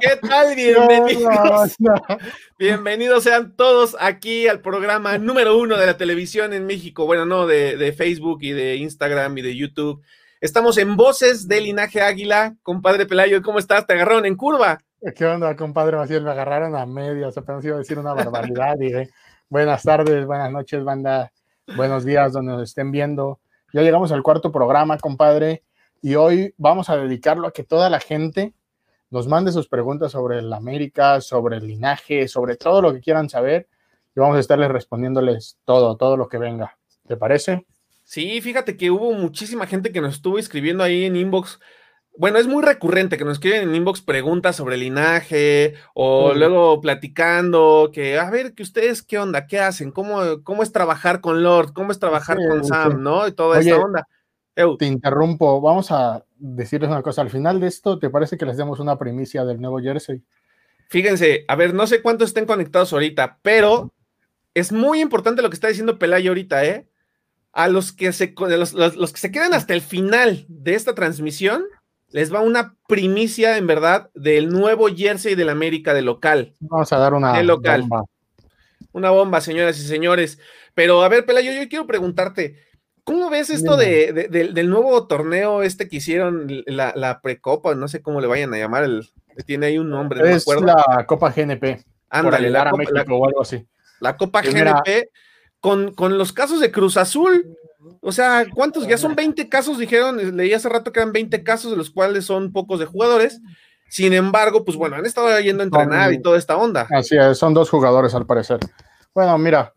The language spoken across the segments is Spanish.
¿Qué tal? Bienvenidos. Bienvenidos sean todos aquí al programa número uno de la televisión en México. Bueno, no, de, de, Facebook y de Instagram y de YouTube. Estamos en Voces de Linaje Águila. Compadre Pelayo, ¿cómo estás? ¿Te agarraron en curva? ¿Qué onda, compadre Maciel? Me agarraron a medias, apenas iba a decir una barbaridad. Dije, buenas tardes, buenas noches, banda. Buenos días, donde nos estén viendo. Ya llegamos al cuarto programa, compadre y hoy vamos a dedicarlo a que toda la gente nos mande sus preguntas sobre el América, sobre el linaje, sobre todo lo que quieran saber y vamos a estarles respondiéndoles todo, todo lo que venga. ¿Te parece? Sí, fíjate que hubo muchísima gente que nos estuvo escribiendo ahí en inbox. Bueno, es muy recurrente que nos escriben en inbox preguntas sobre linaje o luego platicando que, a ver, que ustedes qué onda, qué hacen, cómo, cómo es trabajar con Lord, cómo es trabajar con Sam, ¿no? Y toda esta onda. Te interrumpo. Vamos a decirles una cosa. Al final de esto, ¿te parece que les demos una primicia del nuevo jersey? Fíjense, a ver, no sé cuántos estén conectados ahorita, pero es muy importante lo que está diciendo Pelayo ahorita, ¿eh? A los que se, los, los, que se quedan hasta el final de esta transmisión, les va una primicia, en verdad, del nuevo jersey del América de local. Vamos a dar una local. bomba. Una bomba, señoras y señores. Pero a ver, Pelayo, yo quiero preguntarte, ¿Cómo ves esto de, del nuevo torneo este que hicieron, la, la, precopa, no sé cómo le vayan a llamar, el, tiene ahí un nombre, no es la Copa GNP. Ándale, la, Copa, o algo así. La Copa GNP con, con, los casos de Cruz Azul. O sea, ¿cuántos? Ya son 20 casos, dijeron, leí hace rato que eran 20 casos, de los cuales son pocos de jugadores. Sin embargo, pues bueno, han estado yendo a entrenar y toda esta onda. Así es, son dos jugadores al parecer. Bueno, mira,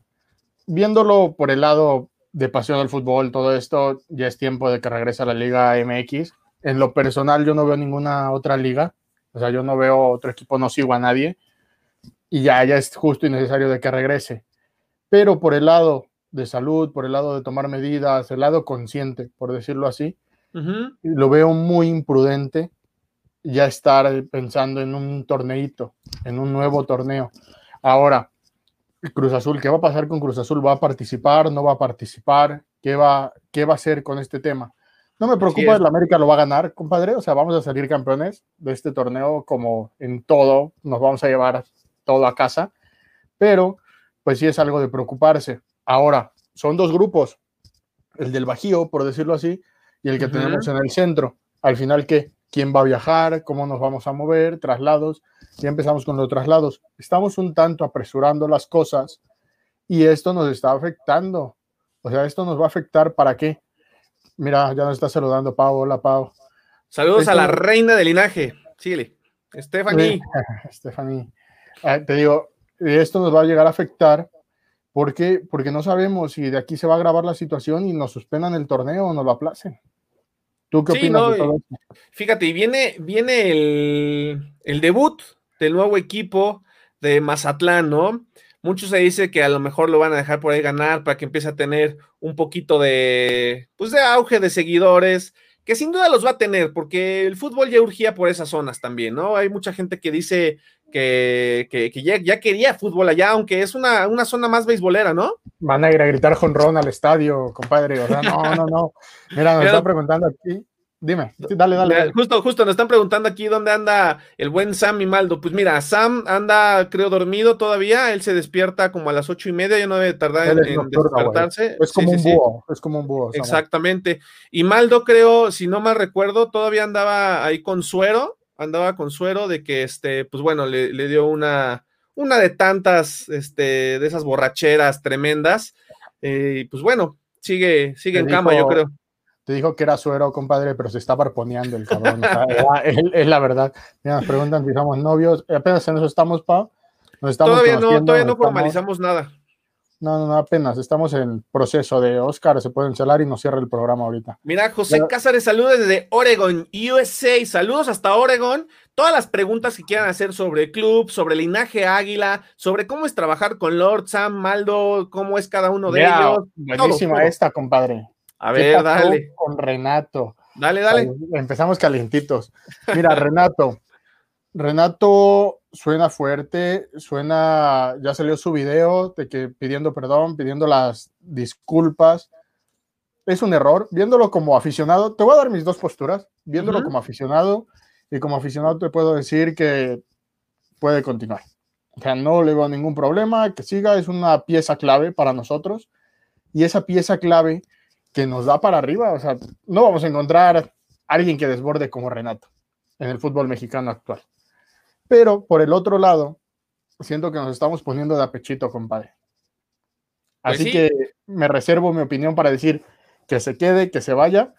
viéndolo por el lado de pasión al fútbol, todo esto, ya es tiempo de que regrese a la Liga MX. En lo personal, yo no veo ninguna otra liga, o sea, yo no veo otro equipo, no sigo a nadie, y ya, ya es justo y necesario de que regrese. Pero por el lado de salud, por el lado de tomar medidas, el lado consciente, por decirlo así, lo veo muy imprudente ya estar pensando en un torneito, en un nuevo torneo. Ahora, Cruz Azul, ¿qué va a pasar con Cruz Azul? ¿Va a participar? ¿No va a participar? ¿Qué va, qué va a hacer con este tema? No me preocupa, el América lo va a ganar, compadre. O sea, vamos a salir campeones de este torneo como en todo, nos vamos a llevar todo a casa, pero pues sí es algo de preocuparse. Ahora, son dos grupos, el del Bajío, por decirlo así, y el que tenemos en el centro. Al final, ¿qué? Quién va a viajar, cómo nos vamos a mover, traslados. Ya empezamos con los traslados. Estamos un tanto apresurando las cosas y esto nos está afectando. O sea, esto nos va a afectar para qué. Mira, ya nos está saludando Pau. Hola, Pau. Saludos a la reina del linaje. Síguele. Stephanie. Stephanie. Ah, te digo, esto nos va a llegar a afectar porque, porque no sabemos si de aquí se va a agravar la situación y nos suspendan el torneo o nos lo aplacen. ¿Tú qué opinas de todo esto? Fíjate, y viene, viene el, el, debut del nuevo equipo de Mazatlán, ¿no? Muchos se dice que a lo mejor lo van a dejar por ahí ganar para que empiece a tener un poquito de, pues de auge de seguidores, que sin duda los va a tener, porque el fútbol ya urgía por esas zonas también, ¿no? Hay mucha gente que dice que, que, ya, quería fútbol allá, aunque es una, una zona más beisbolera, ¿no? Van a ir a gritar jonrón al estadio, compadre. No, no, no. Mira, nos están preguntando aquí. Dime, dale, dale, Justo, justo, nos están preguntando aquí dónde anda el buen Sam y Maldo. Pues mira, Sam anda, creo, dormido todavía. Él se despierta como a las ocho y media, ya no debe tardar en, despertarse. Es como un búho, es como un búho. Exactamente. Y Maldo, creo, si no mal recuerdo, todavía andaba ahí con suero, andaba con suero de que, este, pues bueno, le, le dio una, una de tantas, este, de esas borracheras tremendas. Eh, y pues bueno, sigue, sigue en cama, yo creo te dijo que era suero, compadre, pero se está barponeando el cabrón. es, la verdad. nos preguntan si somos novios. Apenas en eso estamos, pa. todavía no, todavía no formalizamos nada. No, no, no, apenas. Estamos en proceso de Oscar, se pueden celar y nos cierra el programa ahorita. Mira, José Cázares, saludos desde Oregon, USA. Saludos hasta Oregon. Todas las preguntas que quieran hacer sobre el club, sobre el linaje águila, sobre cómo es trabajar con Lord Sam, Maldo, cómo es cada uno de ellos. Buenísima esta, compadre. A ver, dale. Con Renato. Dale, dale. Empezamos calientitos. Mira, Renato. Renato suena fuerte, suena, ya salió su video de que pidiendo perdón, pidiendo las disculpas. Es un error. Viéndolo como aficionado, te voy a dar mis dos posturas. Viéndolo como aficionado, y como aficionado te puedo decir que puede continuar. O sea, no le veo ningún problema, que siga, es una pieza clave para nosotros y esa pieza clave que nos da para arriba, o sea, no vamos a encontrar a alguien que desborde como Renato en el fútbol mexicano actual. Pero por el otro lado, siento que nos estamos poniendo de apechito, compadre. Pues Así que me reservo mi opinión para decir que se quede, que se vaya,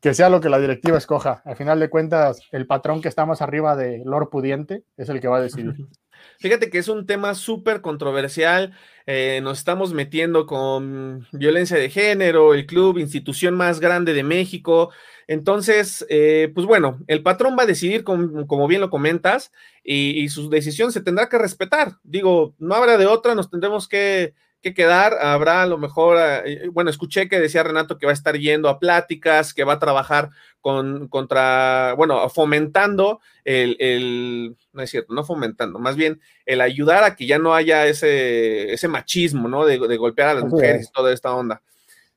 que sea lo que la directiva escoja. Al final de cuentas, el patrón que está más arriba de Lord Pudiente es el que va a decidir. Fíjate que es un tema súper controversial. Eh, nos estamos metiendo con violencia de género, el club, institución más grande de México. Entonces, eh, pues bueno, el patrón va a decidir, como bien lo comentas, y, su decisión se tendrá que respetar. Digo, no habrá de otra, nos tendremos que que quedar. Habrá a lo mejor, eh, bueno, escuché que decía Renato que va a estar yendo a pláticas, que va a trabajar con, contra, bueno, fomentando el, no es cierto, no fomentando, más bien el ayudar a que ya no haya ese, ese machismo, ¿no? De, golpear a las mujeres y toda esta onda.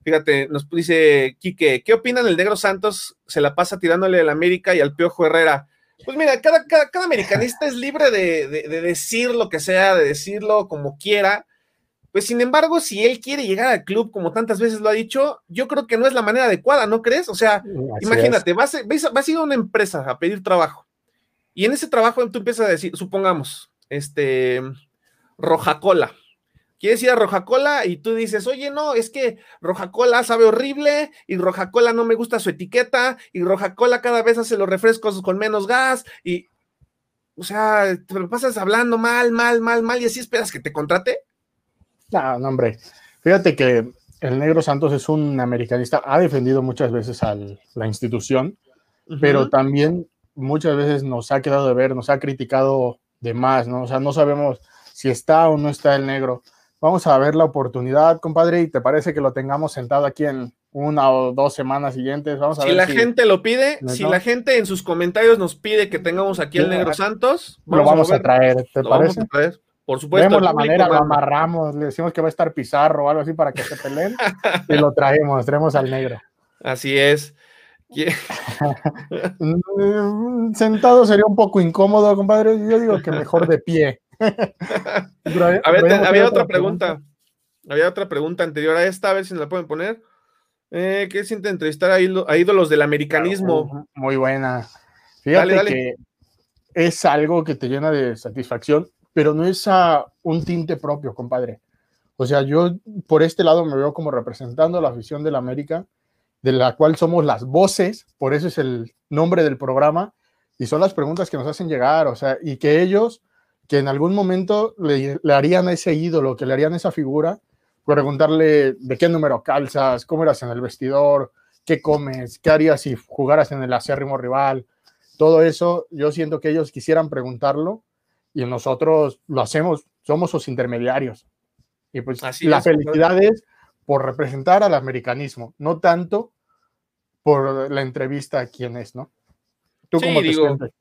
Fíjate, nos dice Quique, ¿qué opinan del Negro Santos? Se la pasa tirándole al América y al Piojo Herrera. Pues mira, cada, cada, americanista es libre de, de, decir lo que sea, de decirlo como quiera. Pues sin embargo, si él quiere llegar al club, como tantas veces lo ha dicho, yo creo que no es la manera adecuada, ¿no crees? O sea, imagínate, vas, vas, a ir a una empresa a pedir trabajo y en ese trabajo tú empiezas a decir, supongamos, este, Roja Cola. Quieres ir a Roja Cola y tú dices, oye, no, es que Roja Cola sabe horrible y Roja Cola no me gusta su etiqueta y Roja Cola cada vez hace los refrescos con menos gas y, o sea, te lo pasas hablando mal, mal, mal, mal y así esperas que te contrate. No, no, hombre. Fíjate que el Negro Santos es un americanista, ha defendido muchas veces a la institución, pero también muchas veces nos ha quedado de ver, nos ha criticado de más, ¿no? O sea, no sabemos si está o no está el negro. Vamos a ver la oportunidad, compadre, y te parece que lo tengamos sentado aquí en una o dos semanas siguientes. Vamos a si la gente lo pide, si la gente en sus comentarios nos pide que tengamos aquí al Negro Santos, lo vamos a, traer, ¿te parece? Vamos a traer. Por supuesto. Vemos la manera, lo amarramos, le decimos que va a estar Pizarro o algo así para que se peleen y lo traemos, traemos al negro. Así es. Sentado sería un poco incómodo, compadre. Yo digo que mejor de pie. a ver, había otra pregunta. Había otra pregunta anterior a esta, a ver si nos la pueden poner. Eh, ¿Qué siente entrevistar a, ídolos del americanismo? Muy buena. Fíjate que es algo que te llena de satisfacción pero no es a un tinte propio, compadre. O sea, yo por este lado me veo como representando la afición de la América, de la cual somos las voces, por eso es el nombre del programa, y son las preguntas que nos hacen llegar, o sea, y que ellos, que en algún momento le, harían a ese ídolo, que le harían esa figura, preguntarle de qué número calzas, cómo eras en el vestidor, qué comes, qué harías si jugaras en el acérrimo rival, todo eso, yo siento que ellos quisieran preguntarlo y nosotros lo hacemos, somos sus intermediarios. Y pues la felicidad es por representar al americanismo, no tanto por la entrevista a quién es, ¿no? ¿Tú cómo te sientes?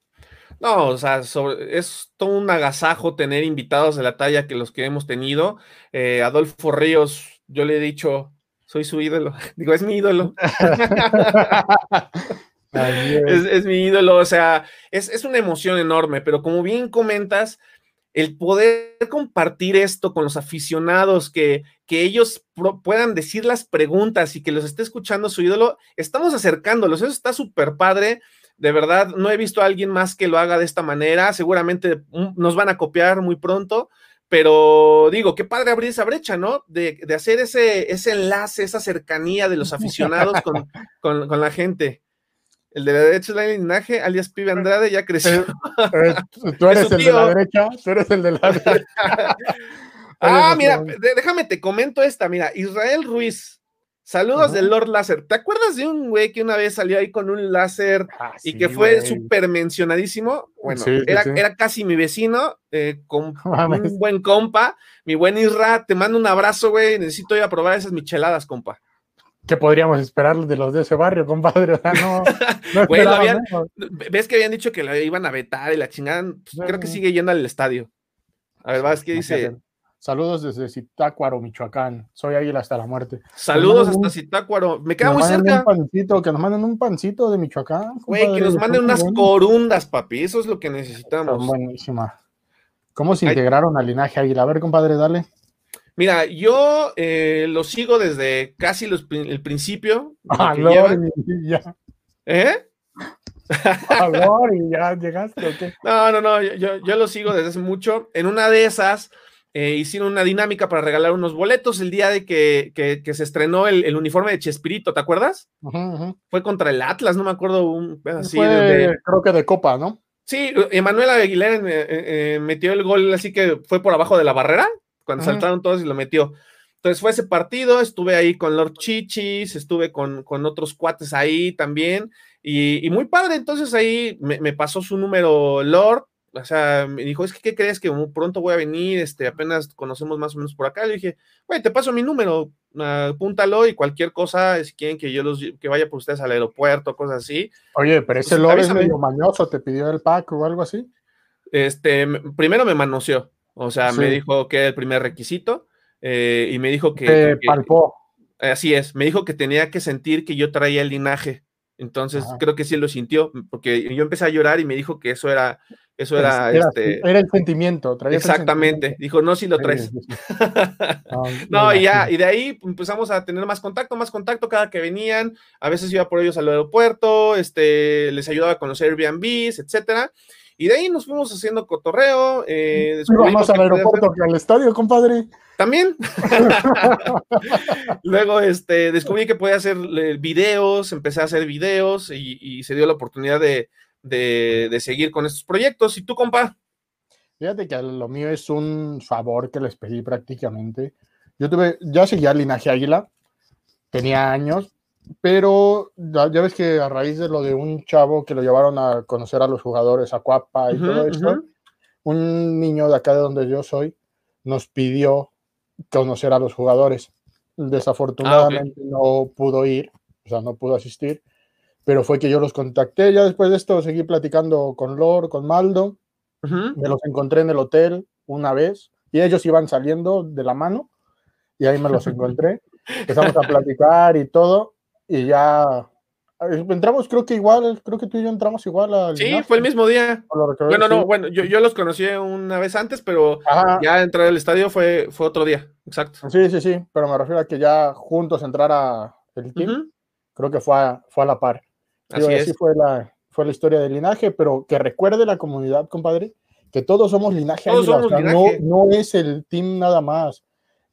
No, o sea, es todo un agasajo tener invitados de la talla que los que hemos tenido. Eh, Adolfo Ríos, yo le he dicho, soy su ídolo. Digo, es mi ídolo. Es, mi ídolo, o sea, es, una emoción enorme, pero como bien comentas, el poder compartir esto con los aficionados, que, que ellos puedan decir las preguntas y que los esté escuchando su ídolo, estamos acercándolos, eso está súper padre. De verdad, no he visto a alguien más que lo haga de esta manera. Seguramente mm, nos van a copiar muy pronto, pero digo, qué padre abrir esa brecha, ¿no? De, hacer ese, ese enlace, esa cercanía de los aficionados con, con la gente. El de la derecha es la linaje, alias Pibe Andrade, ya creció. tú eres el de la derecha, tú eres el de la derecha. ah, mira, déjame te comento esta, mira, Israel Ruiz. Saludos del Lord Láser. ¿Te acuerdas de un güey que una vez salió ahí con un láser ah, y que fue súper mencionadísimo? Bueno, era, casi mi vecino, eh, con un buen compa, mi buen Isra. Te mando un abrazo, güey. Necesito ir a probar esas micheladas, compa. ¿Qué podríamos esperar de los de ese barrio, compadre? no, ¿Ves que habían dicho que lo iban a vetar y la chingada? Pues, creo que sigue yendo al estadio. A ver, vas, ¿qué dice? Saludos desde Zitácuaro, Michoacán. Soy Águila hasta la muerte. Saludos hasta Zitácuaro. Me queda muy cerca. que nos manden un pancito de Michoacán. Güey, que nos manden unas corundas, papi. Eso es lo que necesitamos. buenísima. ¿Cómo se integraron al linaje Águila? A ver, compadre, dale. Mira, yo eh, lo sigo desde casi el principio. Ah, ya. ¿Eh? y ya llegaste, No, no, no, yo, yo, lo sigo desde hace mucho. En una de esas eh, hicieron una dinámica para regalar unos boletos el día de que, que, se estrenó el, uniforme de Chespirito, ¿te acuerdas? Fue contra el Atlas, no me acuerdo un así creo que de Copa, ¿no? Sí, Emanuel Aguilera eh, eh, metió el gol así que fue por abajo de la barrera, cuando saltaron todos y lo metió. Entonces fue ese partido, estuve ahí con Lord Chichis, estuve con, con otros cuates ahí también, y, muy padre, entonces ahí me, pasó su número Lord, o sea, me dijo, es que, ¿qué crees? Que muy pronto voy a venir, este, apenas conocemos más o menos por acá. Le dije, güey, te paso mi número, apúntalo y cualquier cosa, si quieren que yo los, que vaya por ustedes al aeropuerto, cosas así. Oye, pero pues, ese Lord es medio mañoso, ¿te pidió el pack o algo así? Este, primero me manoseó, o sea, me dijo que era el primer requisito eh, y me dijo que... Te palpó. Así es, me dijo que tenía que sentir que yo traía el linaje. Entonces creo que sí lo sintió, porque yo empecé a llorar y me dijo que eso era, eso era, este... Era el sentimiento, Exactamente, dijo, no, si lo traes. no, y ya, y de ahí empezamos a tener más contacto, más contacto cada que venían, a veces iba por ellos al aeropuerto, este, les ayudaba a conocer Airbnbs, etcétera, y de ahí nos fuimos haciendo cotorreo. Eh, Vamos al aeropuerto que al estadio, compadre. También. Luego este, descubrí que podía hacer eh, videos, empecé a hacer videos y, se dio la oportunidad de, seguir con estos proyectos. ¿Y tú, compa? Fíjate que lo mío es un favor que les pedí prácticamente. Yo tuve, ya seguía Linaje Águila, tenía años, pero ya, ves que a raíz de lo de un chavo que lo llevaron a conocer a los jugadores, a Cuapa y todo eso, un niño de acá de donde yo soy nos pidió conocer a los jugadores. Desafortunadamente ah, no pudo ir, o sea, no pudo asistir, pero fue que yo los contacté. Ya después de esto seguí platicando con Lor, con Maldo. Me los encontré en el hotel una vez y ellos iban saliendo de la mano y ahí me los encontré. Empezamos a platicar y todo y ya entramos, creo que igual, creo que tú y yo entramos igual al. Sí, fue el mismo día. Bueno, no, bueno, yo, yo, los conocí una vez antes, pero ya entrar al estadio fue, fue otro día, exacto. Sí, sí, sí, pero me refiero a que ya juntos entrara el team, creo que fue a, fue a la par. Así, fue la, fue la historia del linaje, pero que recuerde la comunidad, compadre, que todos somos linaje. No, no es el team nada más,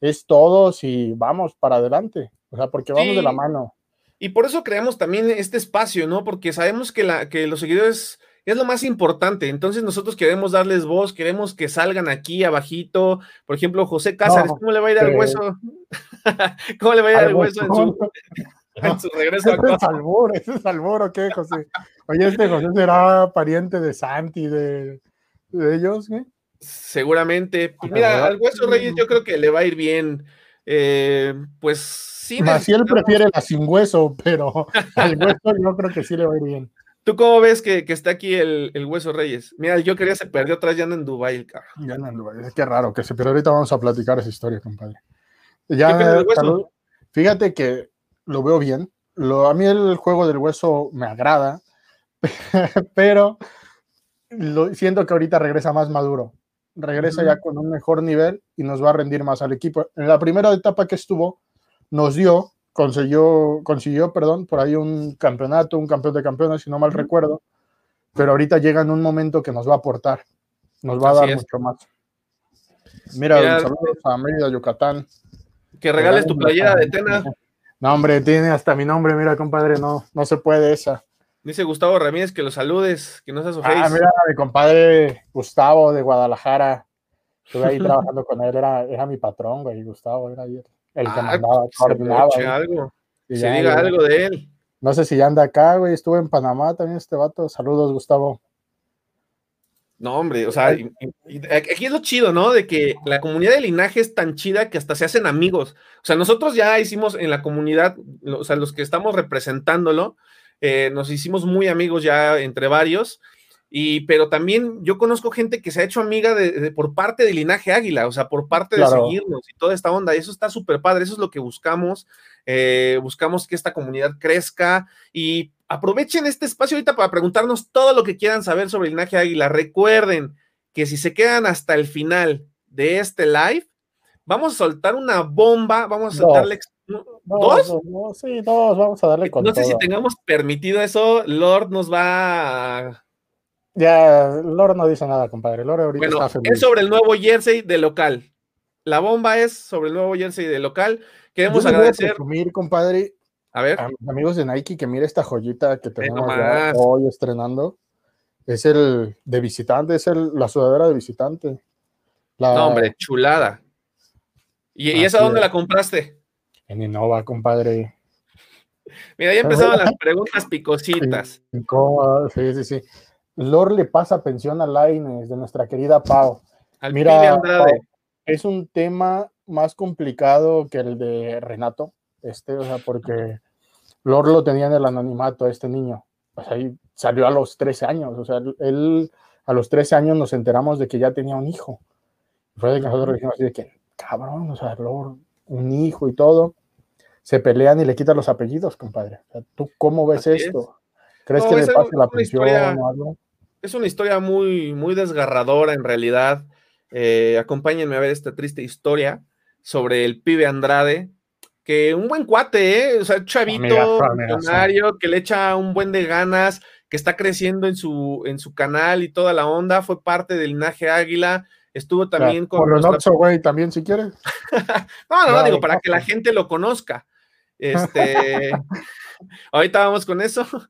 es todos y vamos para adelante, o sea, porque vamos de la mano. Y por eso creamos también este espacio, ¿no? Porque sabemos que, la, que los seguidores es lo más importante. Entonces nosotros queremos darles voz, queremos que salgan aquí abajito. Por ejemplo, José Cázares, ¿cómo le va a ir al hueso? ¿Cómo le va a ir al hueso en su, regreso a casa? Es albur, ese es albur, ¿o qué, José? Oye, este José será pariente de Santi, de, de ellos, ¿qué? Seguramente. Mira, al hueso Reyes yo creo que le va a ir bien. Eh, pues si él prefiere la sin hueso, pero al hueso yo creo que sí le va a ir bien. ¿Tú cómo ves que, está aquí el, hueso Reyes? Mira, yo quería se perdió atrás, ya anda en Dubai el carro. Ya anda en Dubai, es que raro que se pero ahorita vamos a platicar esa historia, compadre. Ya, fíjate que lo veo bien. Lo, a mí el juego del hueso me agrada, pero lo, siento que ahorita regresa más maduro. Regresa ya con un mejor nivel y nos va a rendir más al equipo. En la primera etapa que estuvo, nos dio, consiguió, consiguió, perdón, por ahí un campeonato, un campeón de campeones, si no mal recuerdo, pero ahorita llega en un momento que nos va a aportar, nos va a dar mucho más. Mira, saludos a Mérida, Yucatán. Que regales tu playera de Tena. No, hombre, tiene hasta mi nombre, mira, compadre, no, no se puede esa. Dice Gustavo Ramírez que lo saludes, que no seas Ah, mira, mi compadre Gustavo de Guadalajara. Estuve ahí trabajando con él, era, era mi patrón, güey, Gustavo, era ayer el que ah, mandaba, coordinaba. Se algo, se diga algo de él. No sé si ya anda acá, güey, estuvo en Panamá también este vato. Saludos, Gustavo. No, hombre, o sea, aquí es lo chido, ¿no? De que la comunidad de linaje es tan chida que hasta se hacen amigos. O sea, nosotros ya hicimos en la comunidad, o sea, los que estamos representándolo, eh, nos hicimos muy amigos ya entre varios Y, pero también yo conozco gente que se ha hecho amiga de, por parte del linaje águila, o sea, por parte de seguirnos y toda esta onda. Y eso está súper padre, eso es lo que buscamos. Eh, buscamos que esta comunidad crezca y aprovechen este espacio ahorita para preguntarnos todo lo que quieran saber sobre el linaje águila. Recuerden que si se quedan hasta el final de este live, vamos a soltar una bomba, vamos a soltarle ¿Dos? sí, dos, vamos a darle con No sé si tengamos permitido eso, Lord nos va a... Ya, Lord no dice nada, compadre. Lord ahorita bueno, es sobre el nuevo jersey de local. La bomba es sobre el nuevo jersey de local. Queremos agradecer. Voy compadre, a ver. A mis amigos de Nike que mire esta joyita que tenemos hoy estrenando. Es el de visitante, es el, la sudadera de visitante. No, hombre, chulada. ¿Y, ¿y esa dónde la compraste? En Innova, compadre. Mira, ya empezaron las preguntas picositas. Sí, sí, sí. Lor le pasa pensión a Laines de nuestra querida Pau. Mira, es un tema más complicado que el de Renato, este, o sea, porque Lor lo tenía en el anonimato, este niño. O sea, ahí salió a los 13 años, o sea, él a los 13 años nos enteramos de que ya tenía un hijo. Fue de que nosotros dijimos así de que, cabrón, o sea, Lor, un hijo y todo se pelean y le quitan los apellidos, compadre. ¿Tú cómo ves esto? ¿Crees que le pase la pensión o algo? Es una historia muy, muy desgarradora en realidad. Eh, acompáñenme a ver esta triste historia sobre el pibe Andrade, que un buen cuate, ¿eh? o sea, chavito, millonario, que le echa un buen de ganas, que está creciendo en su, en su canal y toda la onda, fue parte del linaje Águila, estuvo también con... Por nuestra... güey, también si quieres. no, no, no, digo, para que la gente lo conozca. Este, ahorita vamos con eso.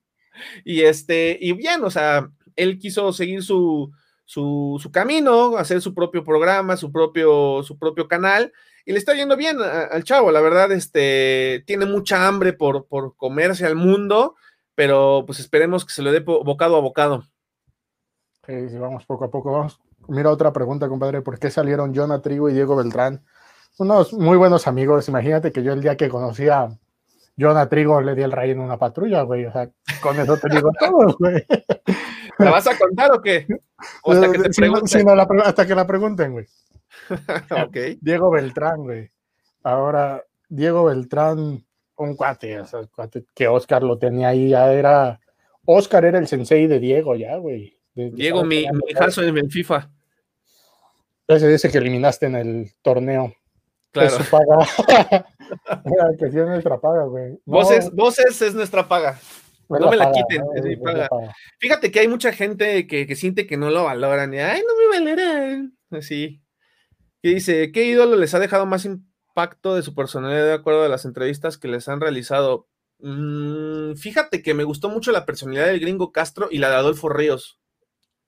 Y este, y bien, o sea, él quiso seguir su, su, su, camino, hacer su propio programa, su propio, su propio canal, y le está yendo bien al chavo, la verdad, este, tiene mucha hambre por, por comerse al mundo, pero pues esperemos que se lo dé bocado a bocado. Sí, sí, vamos poco a poco, vamos. Mira otra pregunta, compadre, ¿por qué salieron Jonah Trigo y Diego Beltrán? unos muy buenos amigos. Imagínate que yo el día que conocí a Jonah Trigo le di el rey en una patrulla, güey. O sea, con eso te digo todo, güey. ¿La vas a contar o qué? hasta que te pregunten. hasta que la pregunten, güey. okay. Diego Beltrán, güey. Ahora, Diego Beltrán, un cuate, o sea, cuate que Oscar lo tenía ahí, ya era. Oscar era el sensei de Diego, ya, güey. Diego, mi, mi hijazo en el FIFA. Ese dice que eliminaste en el torneo. Claro. Es su paga. que sí es nuestra paga, güey. Voces, voces es nuestra paga. No, me la quiten, es mi paga. Fíjate que hay mucha gente que, que, siente que no lo valoran y, ay, no me valoran. Así. Que dice, ¿qué ídolo les ha dejado más impacto de su personalidad de acuerdo a las entrevistas que les han realizado? Mm, fíjate que me gustó mucho la personalidad del gringo Castro y la de Adolfo Ríos.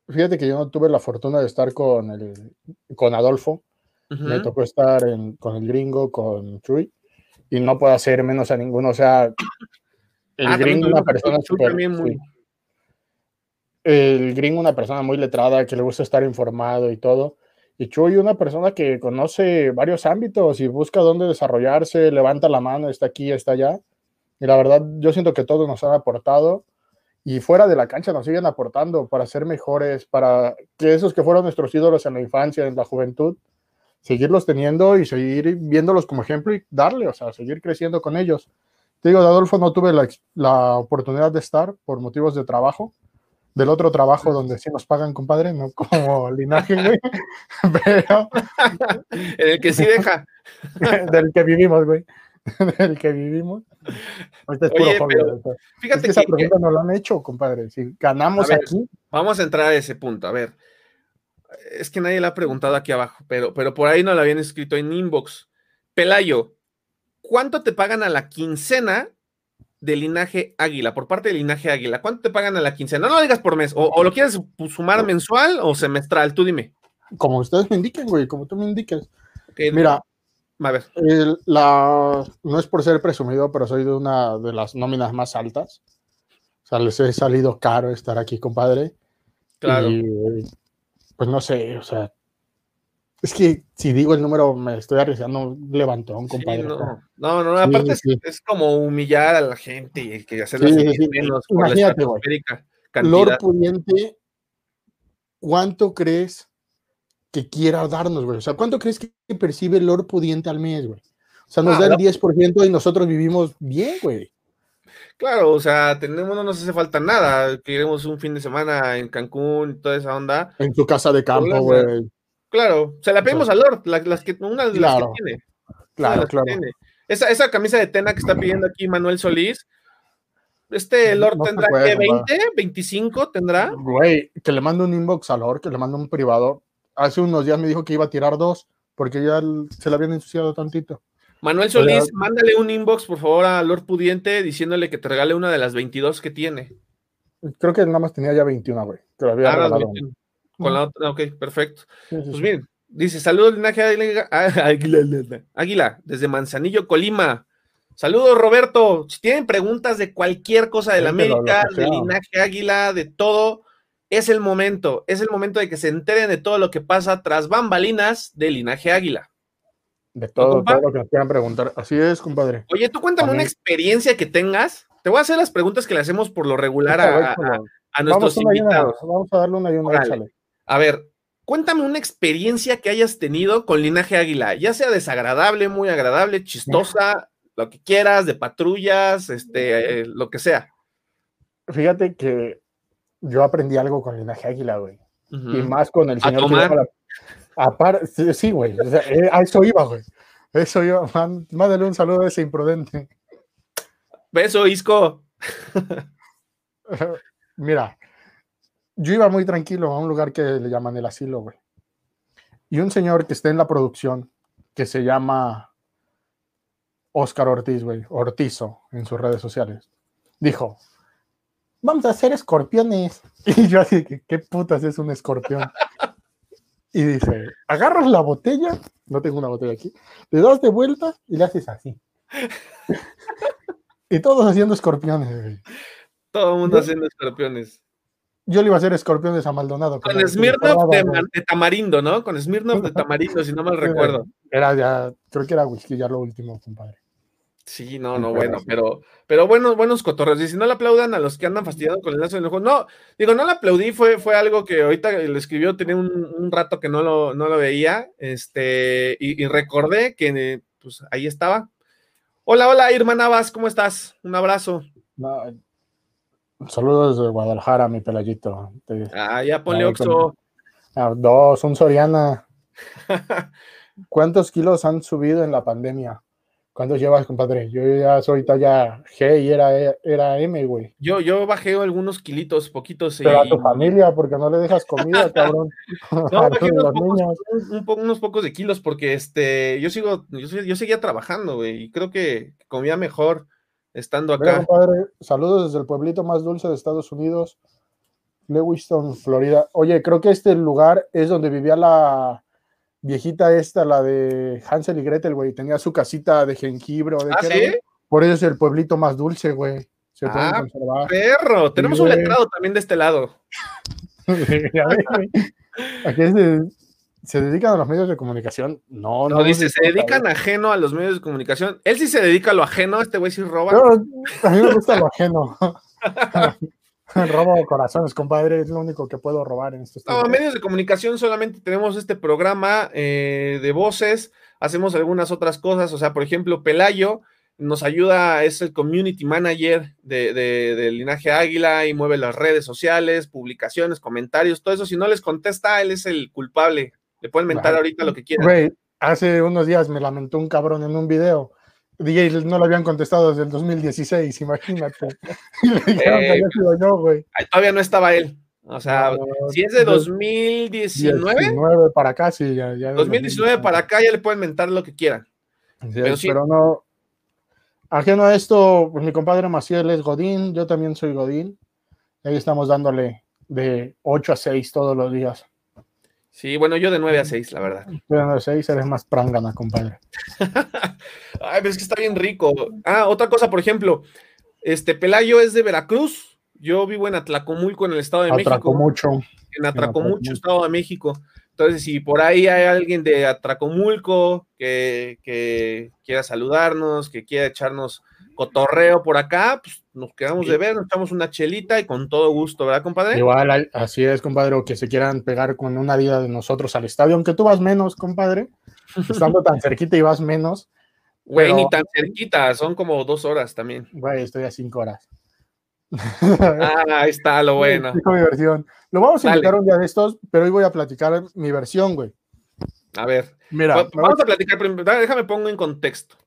Fíjate que yo no tuve la fortuna de estar con, el, con Adolfo, me tocó estar con el gringo, con Chuy, y no puedo hacer menos a ninguno. O sea, el ah, gringo una persona súper... El gringo una persona muy letrada, que le gusta estar informado y todo. Y Chuy una persona que conoce varios ámbitos y busca dónde desarrollarse, levanta la mano, está aquí, está allá. Y la verdad, yo siento que todos nos han aportado y fuera de la cancha nos siguen aportando para ser mejores, para que esos que fueron nuestros ídolos en la infancia, en la juventud, seguirlos teniendo y seguir viéndolos como ejemplo y darle, o sea, seguir creciendo con ellos. Te digo, de Adolfo no tuve la, la oportunidad de estar por motivos de trabajo, del otro trabajo donde sí nos pagan, compadre, no como linaje, güey, pero... en el que sí deja. del que vivimos, güey. del que vivimos. es puro Fíjate que esa pregunta no la han hecho, compadre. Si ganamos aquí. Vamos a entrar a ese punto. A ver, es que nadie le ha preguntado aquí abajo, pero, pero por ahí no lo habían escrito en inbox. Pelayo, ¿cuánto te pagan a la quincena de linaje águila, por parte del linaje águila? ¿Cuánto te pagan a la quincena? No lo digas por mes, o, lo quieres sumar mensual o semestral, tú dime. Como ustedes me indiquen, güey, como tú me indiques. Mira, a ver. la, no es por ser presumido, pero soy de una de las nóminas más altas. O sea, les he salido caro estar aquí, compadre. Claro pues no sé, o sea, es que si digo el número me estoy arriesgando un levantón, compadre. no, no, no, aparte es, como humillar a la gente y que hacerla menos Imagínate, güey. Lord Pudiente ¿cuánto crees que quiera darnos, güey? O sea, ¿cuánto crees que percibe Lord Pudiente al mes, güey? O sea, nos Ah, da el no. 10% y nosotros vivimos bien, güey. Claro, o sea, tenemos, no nos hace falta nada. Queremos un fin de semana en Cancún, toda esa onda. En tu casa de campo, güey. Claro, se la pedimos a Lord, la- las que, una de las Claro, que tiene. Claro, que claro. tiene. Esa, esa camisa de tena que está pidiendo aquí Manuel Solís, este Lord No tendrá que compadre. 20, 25 tendrá. Güey, que le mando un inbox a Lord, que le mando un privado. Hace unos días me dijo que iba a tirar dos, porque ya se le habían ensuciado tantito. Manuel. Solís, mándale un inbox, por favor, a Lord Pudiente diciéndole que te regale una de las 22 que tiene. Creo que nada más tenía ya 21, güey. Que lo había Ah, regalado. 21. Con la otra, ok, perfecto. Pues bien, dice, saludos, linaje Águila, Águila, desde Manzanillo, Colima. Saludos, Roberto. Si tienen preguntas de cualquier cosa de la América, que de sea. linaje Águila, de todo, es el momento. Es el momento de que se enteren de todo lo que pasa tras bambalinas de linaje Águila. De todo, todo lo que nos quieran preguntar. Así es, compadre. Oye, tú cuéntame una experiencia que tengas. Te voy a hacer las preguntas que le hacemos por lo regular a, nuestros invitados. vamos a darle una y una, Órale. échale. A ver, cuéntame una experiencia que hayas tenido con Linaje Águila, ya sea desagradable, muy agradable, chistosa, lo que quieras, de patrullas, este, eh, lo que sea. Fíjate que yo aprendí algo con linaje águila, güey. Y más con el A señor tomar. lleva la- Apar- sí, sí, güey. o sea, eh, a eso iba, güey. Eso iba. Man- Mándale un saludo a ese imprudente. Beso, Isco. Mira, yo iba muy tranquilo a un lugar que le llaman el asilo, güey. Y un señor que está en la producción, que se llama Oscar Ortiz, güey, Ortizo, en sus redes sociales, dijo, vamos a hacer escorpiones. Y yo así, ¿qué putas es un escorpión? Y dice, agarras la botella, no tengo una botella aquí, le das de vuelta y le haces así. y todos haciendo escorpiones, güey. Todo el mundo haciendo escorpiones. Yo le iba a hacer escorpiones a Maldonado. Con Smirnoff de, de tamarindo, ¿no? Con Smirnoff de tamarindo, si no mal recuerdo. Era ya, creo que era whisky, ya lo último, compadre. Sí, no, no, bueno, pero, pero buenos, buenos cotorreos. Y si no le aplaudan a los que andan fastidiando con el lazo del ojo, no, digo, no le aplaudí, fue, fue algo que ahorita le escribió, tenía un, un rato que no lo, no lo veía, este, y, y recordé que pues ahí estaba. Hola, hola, Irma Navas, ¿cómo estás? Un abrazo. No, saludos desde Guadalajara, mi pelayito. Te- Ah, ya ponle Oxo. ah, dos, un Soriana. ¿Cuántos kilos han subido en la pandemia? ¿Cuántos llevas, compadre? Yo ya soy talla G y era, era M, güey. Yo, yo bajé algunos kilitos, poquitos. Pero a tu familia, porque no le dejas comida, cabrón. No, bajé unos pocos, un- un po- unos pocos de kilos porque este, yo sigo, yo, yo seguía trabajando, güey, y creo que comía mejor estando Mira, acá. compadre, saludos desde el pueblito más dulce de Estados Unidos, Lewiston, Florida. Oye, creo que este lugar es donde vivía la viejita esta, la de Hansel y Gretel, güey. Tenía su casita de jengibre o de ¿Ah, qué sí? Por eso es el pueblito más dulce, güey. Se Ah. Perro, tenemos un letrado también de este lado. Ya ves, güey. Se, dedican a los medios de comunicación. No, no. No, dice, se dedican ajeno a los medios de comunicación. Él sí se dedica a lo ajeno, este güey sí roba. Pero a mí me gusta lo ajeno. Robo corazones, compadre. Es lo único que puedo robar en estos No, medios de comunicación solamente tenemos este programa eh, de voces, hacemos algunas otras cosas, o sea, por ejemplo, Pelayo nos ayuda, es el community manager de, de- de Linaje Águila y mueve las redes sociales, publicaciones, comentarios, todo eso. Si no les contesta, él es el culpable. Le pueden mentar ahorita lo que quieran. Güey, hace unos días me lamentó un cabrón en un video. DJ no lo habían contestado desde el 2016, imagínate. Eh, güey. Todavía no estaba él. O sea, No, si es de de- 2019, 19 para acá, sí, ya. ya del 2019 para acá ya le pueden mentar lo que quieran. Sí, pero sí. Pero no. Ajeno a esto, pues mi compadre Maciel es Godín, yo también soy Godín. Ahí estamos dándole de 8 a 6 todos los días. Sí, bueno, yo de 9 a 6, la verdad. Tú de 9 a 6 eres más prangana, compadre. Ay, pero es que está bien rico. Ah, otra cosa, por ejemplo, este Pelayo es de Veracruz. Yo vivo en Atlacomulco, en el Estado de México. mucho. En Atracomulco, Atlacomulco. Estado de México. Entonces, si por ahí hay alguien de Atracomulco que, que quiera saludarnos, que quiera echarnos cotorreo por acá, pues nos quedamos de ver, nos echamos una chelita y con todo gusto, ¿verdad, compadre? Igual, así es, compadre, o que se quieran pegar con una vida de nosotros al estadio, aunque tú vas menos, compadre, estando tan cerquita y vas menos. Güey, ni tan cerquita, son como dos horas también. Güey, estoy a cinco horas. ah, ahí está lo bueno. mi versión. Lo vamos a invitar un día de estos, pero hoy voy a platicar mi versión, güey. A ver, mira, vamos a platicar, déjame pongo en contexto.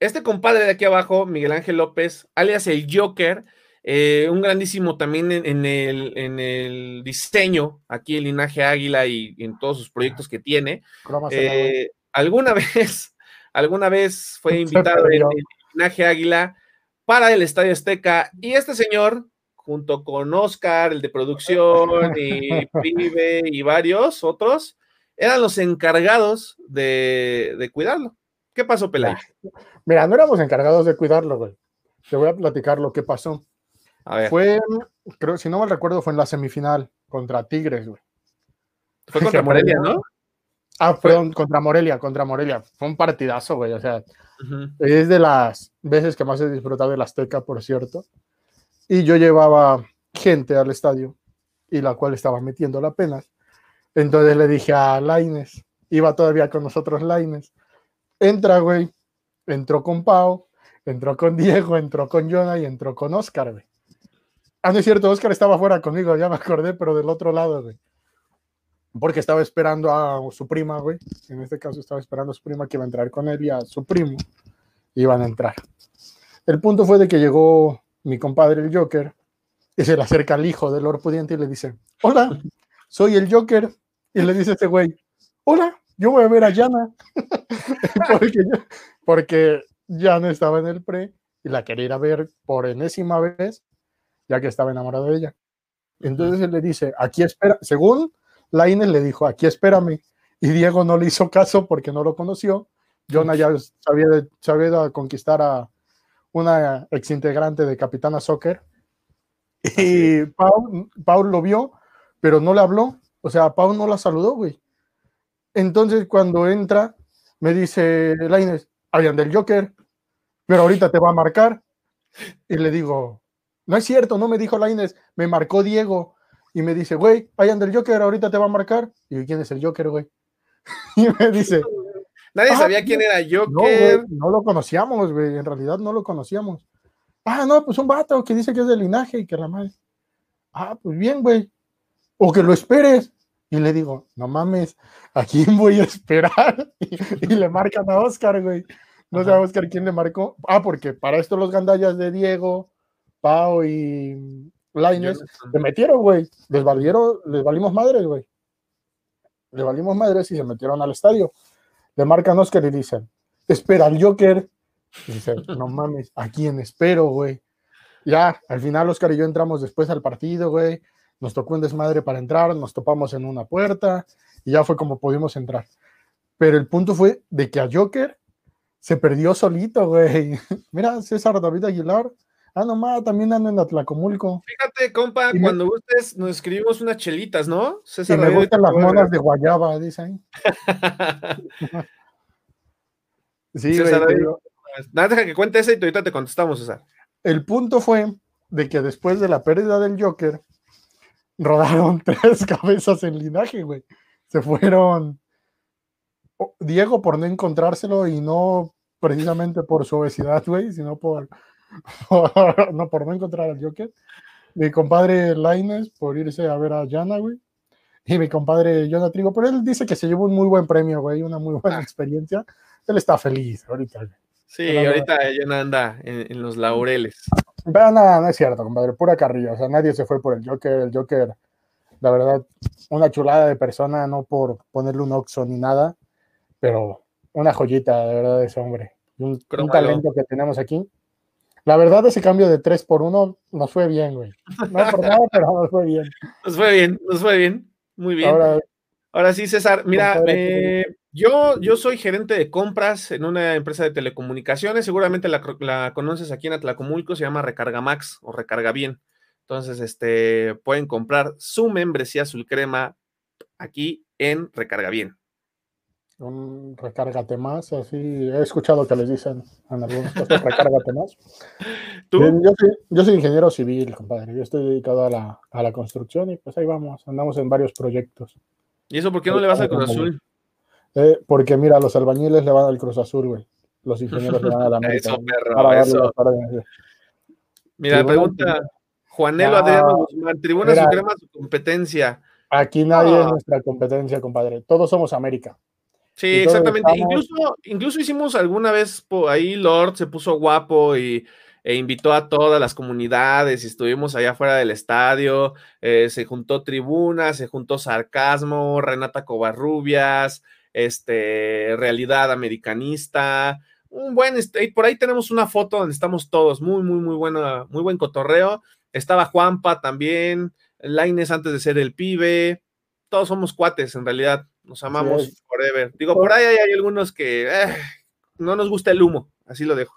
Este compadre de aquí abajo, Miguel Ángel López, alias el Joker, eh, un grandísimo también en, el, diseño, aquí el linaje Águila y, en todos sus proyectos que tiene. Eh, alguna vez, alguna vez fue invitado en el linaje Águila para el Estadio Azteca y este señor, junto con Oscar, el de producción y Pibe y varios otros, eran los encargados de, cuidarlo. ¿Qué pasó, Pelay? Mira, no éramos encargados de cuidarlo, güey. Te voy a platicar lo que pasó. A ver. Fue, creo, si no mal recuerdo, fue en la semifinal contra Tigres, güey. Fue contra Morelia, ¿no? Ah, perdón, contra Morelia, contra Morelia. Fue un partidazo, güey. O sea, es de las veces que más he disfrutado del Azteca, por cierto. Y yo llevaba gente al estadio y la cual estaba metiendo la pena. Entonces le dije a Laines, iba todavía con nosotros Laines, entra, güey, entró con Pau, entró con Diego, entró con Jonah y entró con Oscar, güey. Ah, no es cierto, Oscar estaba fuera conmigo, ya me acordé, pero del otro lado, güey. Porque estaba esperando a su prima, güey. En este caso estaba esperando a su prima que iba a entrar con él y a su primo iban a entrar. El punto fue de que llegó mi compadre el Joker y se le acerca al hijo del Lord Pudiente y le dice, hola, soy el Joker, y le dice este güey, hola, yo voy a ver a Yana. porque, porque Yana estaba en el pre y la quería ir a ver por enésima vez, ya que estaba enamorado de ella. Entonces él le dice, aquí espera, según Laines le dijo, aquí espérame. Y Diego no le hizo caso porque no lo conoció. Jonah ya sabía, sabía conquistar a una exintegrante de Capitana Soccer. Y Paul, Paul lo vio, pero no le habló o sea, Pau no la saludó, güey. Entonces, cuando entra, me dice Laines, habían del Joker, pero ahorita te va a marcar. Y le digo, no es cierto, no me dijo Laines, me marcó Diego. Y me dice, güey, hayan del Joker, ahorita te va a marcar. Y yo, ¿quién es el Joker, güey? y me dice, Nadie ah, sabía quién era Joker. No, no lo conocíamos, güey. En realidad no lo conocíamos. Ah, no, pues un vato que dice que es de linaje y que la madre. Ah, pues bien, güey. O que lo esperes. Y le digo, no mames, ¿a quién voy a esperar? Y, le marcan a Oscar, güey. No sé a Oscar quién le marcó. Ah, porque para esto los gandallas de Diego, Pau y Laines se metieron, güey. Les valieron, les valimos madres, güey. Le valimos madres y se metieron al estadio. Le marcan a Oscar y dicen, espera al Joker. Y dice, no mames, ¿a quién espero, güey? Ya, al final Oscar y yo entramos después al partido, güey nos tocó un desmadre para entrar, nos topamos en una puerta y ya fue como pudimos entrar. Pero el punto fue de que a Joker se perdió solito, güey. Mira, César David Aguilar. Ah, nomás, también ando en Atlacomulco. Fíjate, compa, cuando gustes nos escribimos unas chelitas, ¿no? César me gustan las monas de guayaba, dicen. sí, César güey, Nada, deja que cuente ese y ahorita te contestamos, César. El punto fue de que después de la pérdida del Joker, rodaron tres cabezas en linaje, güey. Se fueron Diego por no encontrárselo y no precisamente por su obesidad, güey, sino por, no, por no encontrar al Joker. Mi compadre Laines por irse a ver a Jana, güey. Y mi compadre Jonah Trigo, pero él dice que se llevó un muy buen premio, güey, una muy buena experiencia. Él está feliz ahorita. Sí, ahorita Jonah anda en los laureles. Pero nada, no es cierto, compadre, pura carrilla. O sea, nadie se fue por el Joker. El Joker, la verdad, una chulada de persona, no por ponerle un oxo ni nada, pero una joyita, de verdad, ese hombre. Un, talento que tenemos aquí. La verdad, ese cambio de 3 por 1 nos fue bien, güey. No por nada, pero nos fue bien. Nos fue bien, nos fue bien. Muy bien. Ahora, Ahora sí, César, mira, eh, yo, yo soy gerente de compras en una empresa de telecomunicaciones, seguramente la, conoces aquí en Atlacomulco, se llama Recarga Max o Recarga Bien. Entonces, este, pueden comprar su membresía azul crema aquí en Recarga Bien. Un recárgate más, así. He escuchado que les dicen en algunos casos recárgate más. ¿Tú? Yo, soy, yo soy ingeniero civil, compadre. Yo estoy dedicado a la, a la construcción y pues ahí vamos. Andamos en varios proyectos. ¿Y eso por qué no le vas al Cruz Azul? Eh, porque mira, los albañiles le van al Cruz Azul, güey. Los ingenieros le van a la América. Eso, perro, Para eso. Mira, Tribuna- pregunta Juanelo Ah, Adriano Guzmán, Tribuna mira. Suprema su competencia. Aquí nadie es No. nuestra competencia, compadre. Todos somos América. Sí, exactamente. estamos- Incluso, incluso hicimos alguna vez por ahí, Lord se puso guapo y, e invitó a todas las comunidades y estuvimos allá afuera del estadio. eh, se juntó Tribuna, se juntó Sarcasmo, Renata Covarrubias, este, Realidad Americanista. Un buen, este, por ahí tenemos una foto donde estamos todos, muy, muy, muy buena, muy buen cotorreo. Estaba Juanpa también, Laines antes de ser el pibe. Todos somos cuates, en realidad. Nos amamos forever. Digo, por ahí hay, algunos que eh, no nos gusta el humo, así lo dejo.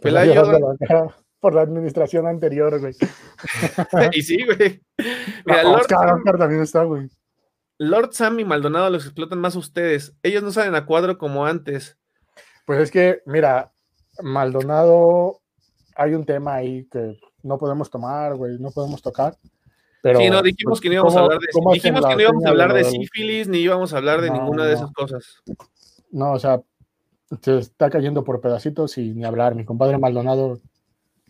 Pelayo. por la administración anterior, güey. y sí, güey. Mira, No, Lord, Oscar, Oscar también está, güey. Lord Sam y Maldonado los explotan más a ustedes. Ellos no salen a cuadro como antes. Pues es que, mira, Maldonado, hay un tema ahí que no podemos tomar, güey, no podemos tocar. Pero, sí, no, dijimos pues, que no íbamos a ¿cómo- hablar de dijimos que no íbamos a hablar de sífilis, ni íbamos a hablar de No, ninguna de esas cosas. No, o sea, se está cayendo por pedacitos y ni hablar. Mi compadre Maldonado,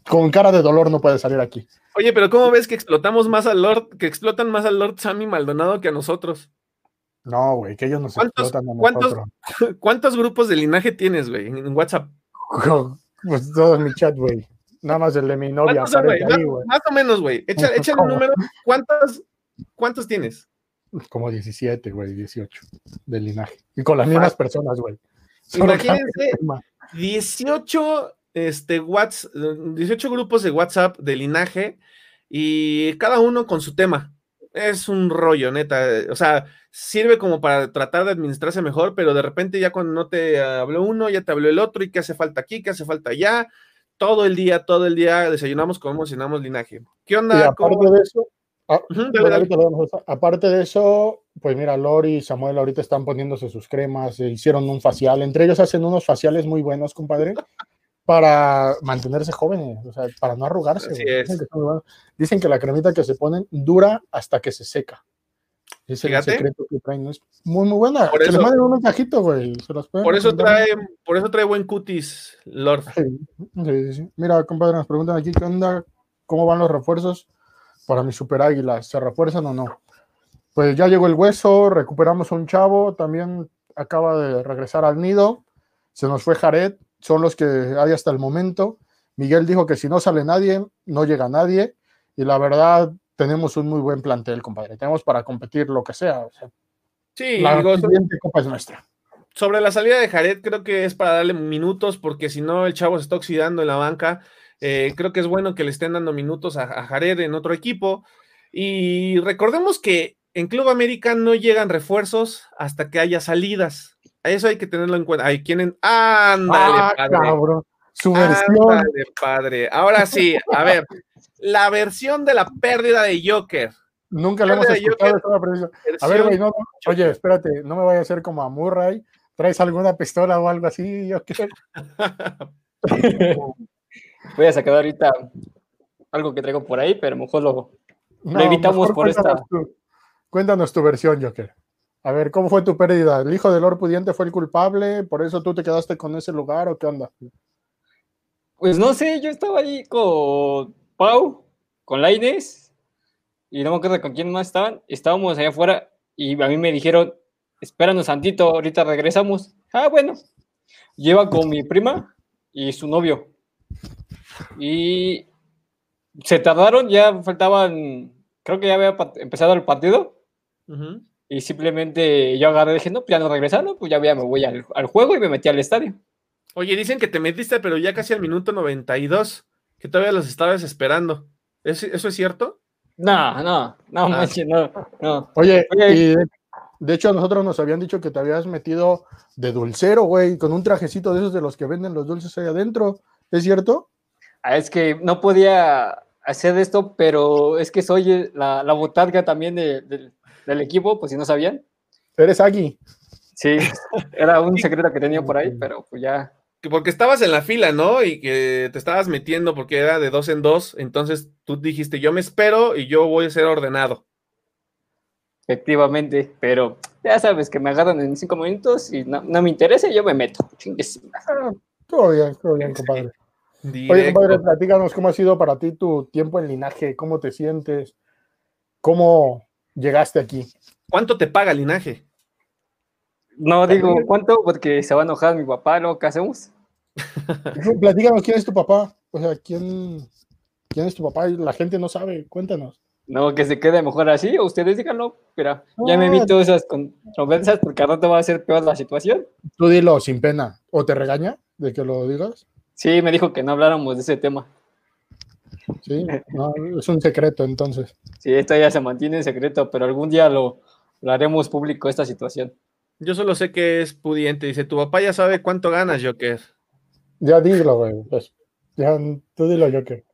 con cara de dolor, no puede salir aquí. Oye, pero ¿cómo ves que explotamos más al Lord, que explotan más al Lord Sam y Maldonado que a nosotros? No, güey, que ellos nos ¿Cuántos- explotan a nosotros. ¿Cuántos grupos de linaje tienes, güey, en WhatsApp? Pues todo en mi chat, güey. Nada más el de mi novia Más, o menos, güey. Echa- Échale un número. ¿Cuántos, ¿Cuántos tienes? Como 17, güey, 18 del linaje. Y con las mismas personas, güey. Imagínense, cambia el tema. 18, este, whats, 18 grupos de WhatsApp de linaje y cada uno con su tema. Es un rollo, neta. O sea, sirve como para tratar de administrarse mejor, pero de repente ya cuando no te habló uno, ya te habló el otro y qué hace falta aquí, qué hace falta allá. Todo el día, todo el día desayunamos, comemos, cenamos linaje. ¿Qué Y onda? ¿Cómo- aparte de eso, ah, dale, dale. damos esa. aparte de eso, pues mira, Lori y Samuel ahorita están poniéndose sus cremas, se hicieron un facial, entre ellos hacen unos faciales muy buenos, compadre, para mantenerse jóvenes, o sea, para no arrugarse. Dicen, que. Dicen la cremita que se ponen dura hasta que se seca. Es el secreto que traen, es muy, muy buena. Por que les eso- manden un mensajito, güey. se los pueden Por eso trae, por eso trae buen cutis, Lord. Sí, sí, sí. Mira, compadre, nos preguntan aquí qué onda, cómo van los refuerzos para mi super águila, ¿se refuerzan o no? Pues ya llegó el hueso, recuperamos un chavo, también acaba de regresar al nido, se nos fue Jared, son los que hay hasta el momento. Miguel dijo que si no sale nadie, no llega nadie, y la verdad tenemos un muy buen plantel, compadre, tenemos para competir lo que sea. o sea, Sí, la digo, siguiente copa es nuestra. sobre la salida de Jared, creo que es para darle minutos, porque si no, el chavo se está oxidando en la banca. Eh, creo que es bueno que le estén dando minutos a, a Jared en otro equipo. Y recordemos que en Club América no llegan refuerzos hasta que haya salidas. Eso hay que tenerlo en cuenta. Hay quienes. ¡Ándale, Ah, padre! cabrón. Su versión. Ándale, padre. Ahora sí, a ver, la versión de la pérdida de Joker. Nunca lo hemos escuchado. A ver, güey, no, no. Oye, espérate, no me vaya a hacer como a Murray. ¿Traes alguna pistola o algo así? Qué. Voy a sacar ahorita algo que traigo por ahí, pero mejor lo. No, Lo evitamos mejor por esta- tu- cuéntanos tu versión, Joker. A ver, ¿cómo fue tu pérdida? ¿El hijo del Lord Pudiente fue el culpable? ¿Por eso tú te quedaste con ese lugar o qué onda? Pues no sé, yo estaba ahí con Pau, con Laines, y no me acuerdo con quién más estaban. Estábamos allá afuera y a mí me dijeron, espéranos tantito, ahorita regresamos. Ah, bueno. Lleva con mi prima y su novio. Y se tardaron, ya faltaban, creo que ya había empezado el partido. Ujú. Y simplemente yo agarré y dije, no, pues ya no regresaron, pues ya, ya me voy al, al juego y me metí al estadio. Oye, dicen que te metiste, pero ya casi al minuto 92, que todavía los estabas esperando. ¿Es- ¿Eso es cierto? No, no, no, manches, no, no. Oye, Oye. y de, de hecho a nosotros nos habían dicho que te habías metido de dulcero, güey, con un trajecito de esos de los que venden los dulces ahí adentro. ¿Es cierto? Ah, Es que no podía hacer esto, pero es que soy eh, la, la botarga también de- del- del equipo, pues si no sabían. Eres Agui. Sí, era un secreto que tenía por ahí, pero pues ya. Que Porque estabas en la fila, ¿no? Y que te estabas metiendo porque era de dos en dos. Entonces tú dijiste, yo me espero y yo voy a ser ordenado. Efectivamente, pero ya sabes que me agarran en cinco minutos y no, no me interesa, yo me meto. Chingues. Todo bien, todo bien, compadre. Oye, Directo. compadre, platícanos cómo ha sido para ti tu tiempo en linaje, cómo te sientes, cómo llegaste aquí. ¿Cuánto te paga linaje? No digo cuánto porque se va a enojar mi papá, ¿no? ¿Qué hacemos? Platícanos quién es tu papá, o sea, quién, quién es tu papá, la gente no sabe, cuéntanos. No, que se quede mejor así, o ustedes díganlo, pero ya me Ah. evito esas controversias porque al rato va a ser peor la situación. Tú dilo sin pena, o te regaña de que lo digas, Sí, me dijo que no habláramos de ese tema. Sí, no, es un secreto entonces. Sí, esto ya se mantiene en secreto, pero algún día lo, lo haremos público esta situación. Yo solo sé que es pudiente. Dice, tu papá ya sabe cuánto ganas, Joker. Ya dilo, güey, pues, ya, tú dilo yo que.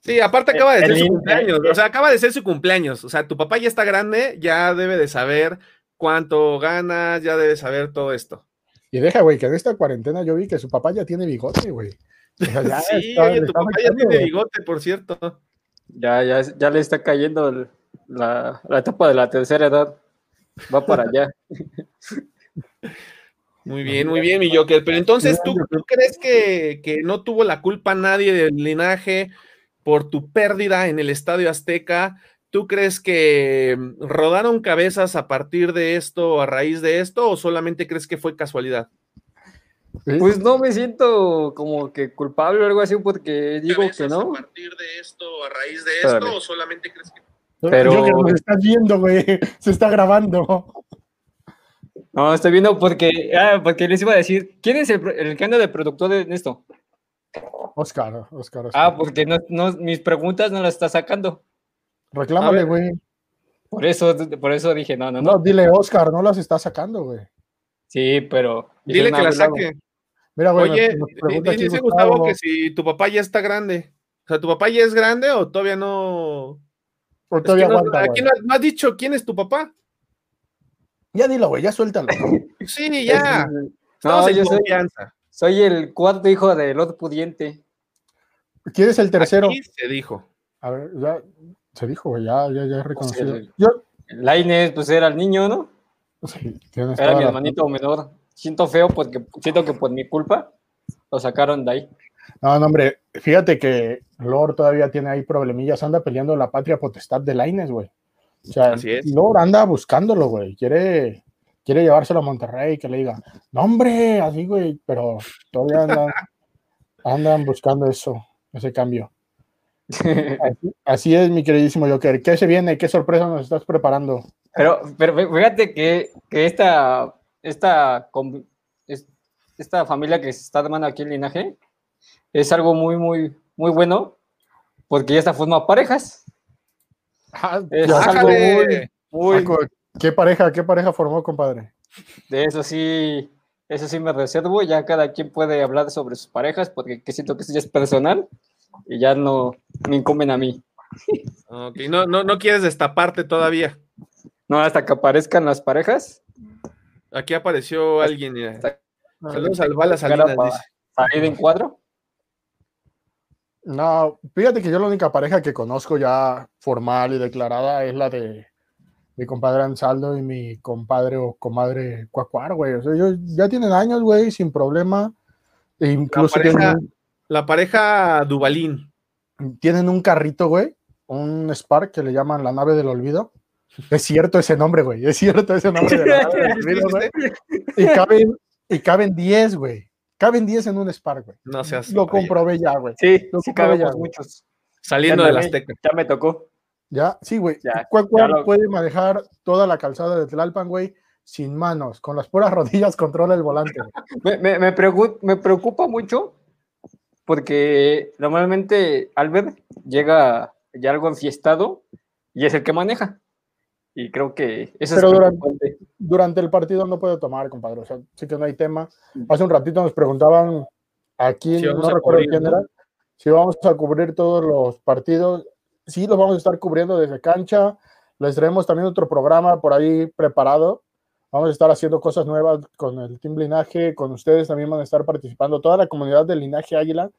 Sí, aparte acaba de El- ser su el- cumpleaños. O sea, acaba de ser su cumpleaños. O sea, tu papá ya está grande, ya debe de saber cuánto ganas, ya debe saber todo esto. Y deja, güey, que en esta cuarentena yo vi que su papá ya tiene bigote, güey. Ya Sí, está- oye, tu papá ya tiene bigote, por cierto. Ya, ya, ya le está cayendo el- la, la etapa de la tercera edad. Va para allá. Muy bien, muy bien, mi Joker. Pero entonces, ¿tú, tú crees que, que no tuvo la culpa nadie del linaje por tu pérdida en el Estadio Azteca? ¿Tú crees que mm, rodaron cabezas a partir de esto a raíz de esto o solamente crees que fue casualidad? Sí. Pues no me siento como que culpable o algo así porque digo que no. partir de esto o a raíz de Espérame. o solamente crees que pero- Yo que nos estás viendo, güey, se está grabando. No, estoy viendo porque, ah, porque les iba a decir, ¿quién es el, el que anda de productor en esto? Oscar, Oscar, Oscar. Ah, porque no, no- mis preguntas no las está sacando. Reclámale, a güey. Por eso, por eso dije, no, no, No, no. dile, Oscar, no las está sacando, güey. Sí, pero. Dile que la saque. Mira, güey, Oye, aquí dice Gustavo, Gustavo que si tu papá ya está grande. O sea, ¿tu papá ya es grande o todavía no? o Es todavía que no- aquí güey. no, no has dicho quién es tu papá. Ya dilo, güey, ya suéltalo. Sí, ya. Es- Estamos No, en yo soy, confianza. soy el cuarto hijo de Lord Pudiente. ¿Quién es el tercero? Aquí se dijo. A ver, ya se dijo, güey, ya, ya, ya es reconocido. el- Yo, Laines, pues era el niño, ¿no? Sí, Era mi la- hermanito menor. Siento feo porque siento que por mi culpa lo sacaron de ahí. No, no, hombre, fíjate que Lord todavía tiene ahí problemillas, anda peleando la patria potestad de Laines, güey. O sea, Así es. Lord anda buscándolo, güey. Quiere, quiere llevárselo a Monterrey, que le diga, no, hombre, así, güey, pero todavía andan, andan buscando eso, ese cambio. Así, así es, mi queridísimo Joker. ¿Qué se viene? ¿Qué sorpresa nos estás preparando? Pero, pero fí- fíjate que, que esta, esta, esta familia que se está armando aquí en linaje es algo muy, muy, muy bueno porque ya está formando parejas. Ah, Es algo muy, muy, ah, ¿Qué pareja, qué pareja formó, compadre? de eso sí, eso sí me reservo. Ya cada quien puede hablar sobre sus parejas porque que siento que eso ya es personal y ya no me incumben a mí. Ok, no, no, no quieres destaparte todavía. No, hasta que aparezcan las parejas, Aquí apareció alguien. Saludos al Bala Salinas. salir en cuadro. No, fíjate que yo la única pareja que conozco ya formal y declarada es la de mi compadre Ansaldo y mi compadre o comadre Cuacuar, güey. O sea, ellos ya tienen años, güey, sin problema. E incluso pareja- tienen, La pareja Dubalín. tienen un carrito, güey, un Spark que le llaman la nave del olvido. Es cierto ese nombre, güey. Es cierto ese nombre de la. Y caben, y caben 10, güey. Caben 10 en un Spark, güey. No seas. Lo oye, comprobé ya, güey. Sí, Lo sí comprobé cabemos ya, muchos. Saliendo Ya del me- Azteca. Ya me tocó. Ya, sí, güey. Ya lo- puede manejar toda la calzada de Tlalpan, güey, sin manos. Con las puras rodillas controla el volante. Me, me, me preocupa, me preocupa mucho porque normalmente Albert llega ya algo enfiestado y es el que maneja. Y creo que eso Pero es durante-. Durante el partido no puede tomar, compadre. O sea, sí que no hay tema. Hace un ratito nos preguntaban aquí, vamos no recuerdo cubrir, quién ¿no? era, si vamos a cubrir todos los partidos. Sí, los vamos a estar cubriendo desde cancha. Les traemos también otro programa por ahí preparado. Vamos a estar haciendo cosas nuevas con el Team Linaje, con ustedes también van a estar participando. Toda la comunidad del Linaje Águila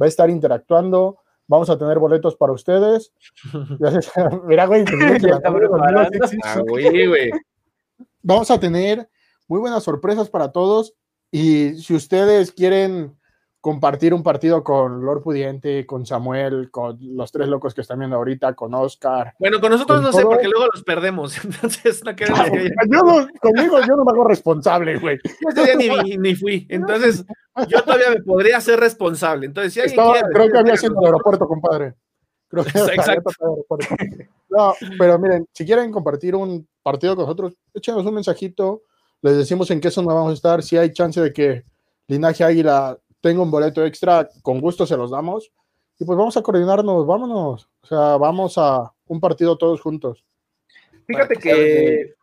va a estar interactuando. Vamos a tener boletos para ustedes. Mira, güey. Ah, güey. Vamos a tener muy buenas sorpresas para todos. Y si ustedes quieren compartir un partido con Lord Pudiente, con Samuel, con los tres locos que están viendo ahorita, con Oscar. Bueno, con nosotros no sé, porque luego los perdemos. Entonces, no queremos que yo no, conmigo yo no me hago responsable, güey. Yo ese día ni, ni, fui. Entonces, yo todavía me podría ser responsable. Entonces, si alguien Estaba, quiere, creo que había sido el aeropuerto, compadre. Creo que Exacto. No, pero miren, si quieren compartir un partido con nosotros, échenos un mensajito. Les decimos en qué zona vamos a estar. Si hay chance de que Linaje Águila tenga un boleto extra, con gusto se los damos. Y pues vamos a coordinarnos, vámonos. O sea, vamos a un partido todos juntos. Fíjate que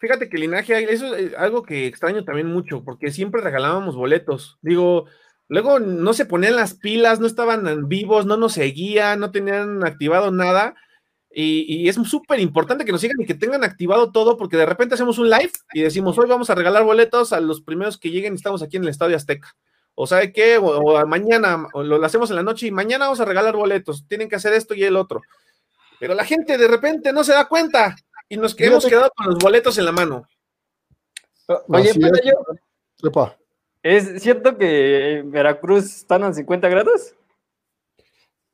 fíjate que Linaje eso es algo que extraño también mucho, porque siempre regalábamos boletos. Digo, luego no se ponían las pilas, no estaban vivos, no nos seguían, no tenían activado nada. Y, y es súper importante que nos sigan y que tengan activado todo, porque de repente hacemos un live y decimos, hoy vamos a regalar boletos a los primeros que lleguen y estamos aquí en el Estadio Azteca. O sabe qué, o, o mañana, o lo, lo hacemos en la noche y mañana vamos a regalar boletos, tienen que hacer esto y el otro. Pero la gente de repente no se da cuenta y nos que- hemos quedado con los boletos en la mano. Oye, Así pero es. yo, Epa. ¿es cierto que en Veracruz están a 50 grados?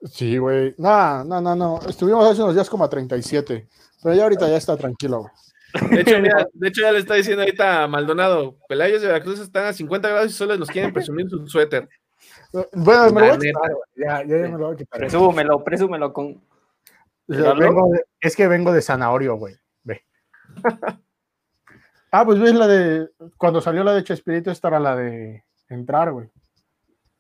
Sí, güey. No, no, no, no. Estuvimos hace unos días como a 37. Pero ya ahorita ya está tranquilo, güey. De hecho, mira, de hecho ya le está diciendo ahorita a Maldonado, Pelayos de Veracruz están a 50 grados y solo nos quieren presumir su suéter. Bueno, me lo voy La a quitar, güey. Ya, ya, ya me lo voy a quitar. Presúmelo, presúmelo con. Vengo de- es que vengo de zanahorio, güey. Ve. ah, pues ves la de. Cuando salió la de Chespirito, esta era la de entrar, güey.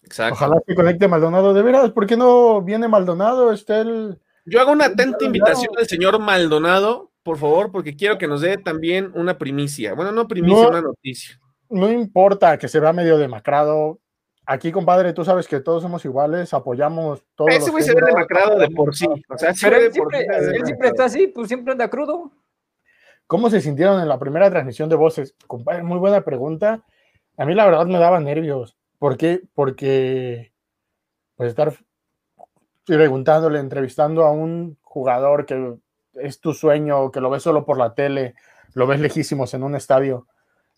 Exacto. Ojalá que conecte Maldonado. De veras, ¿por qué no viene Maldonado? Está el. Yo hago una atenta invitación al señor Maldonado, por favor, porque quiero que nos dé también una primicia. Bueno, no primicia, No. una noticia. No importa que se vea medio demacrado. Aquí, compadre, tú sabes que todos somos iguales, apoyamos todos. Ese güey se ve demacrado de por sí. O sea, Pero güey él de por siempre, sí se ve él siempre está así, pues siempre anda crudo. ¿Cómo se sintieron en la primera transmisión de voces? Compadre, muy buena pregunta. A mí la verdad me daba nervios. ¿Por qué? Porque pues estar preguntándole, entrevistando a un jugador que es tu sueño, que lo ves solo por la tele, lo ves lejísimos en un estadio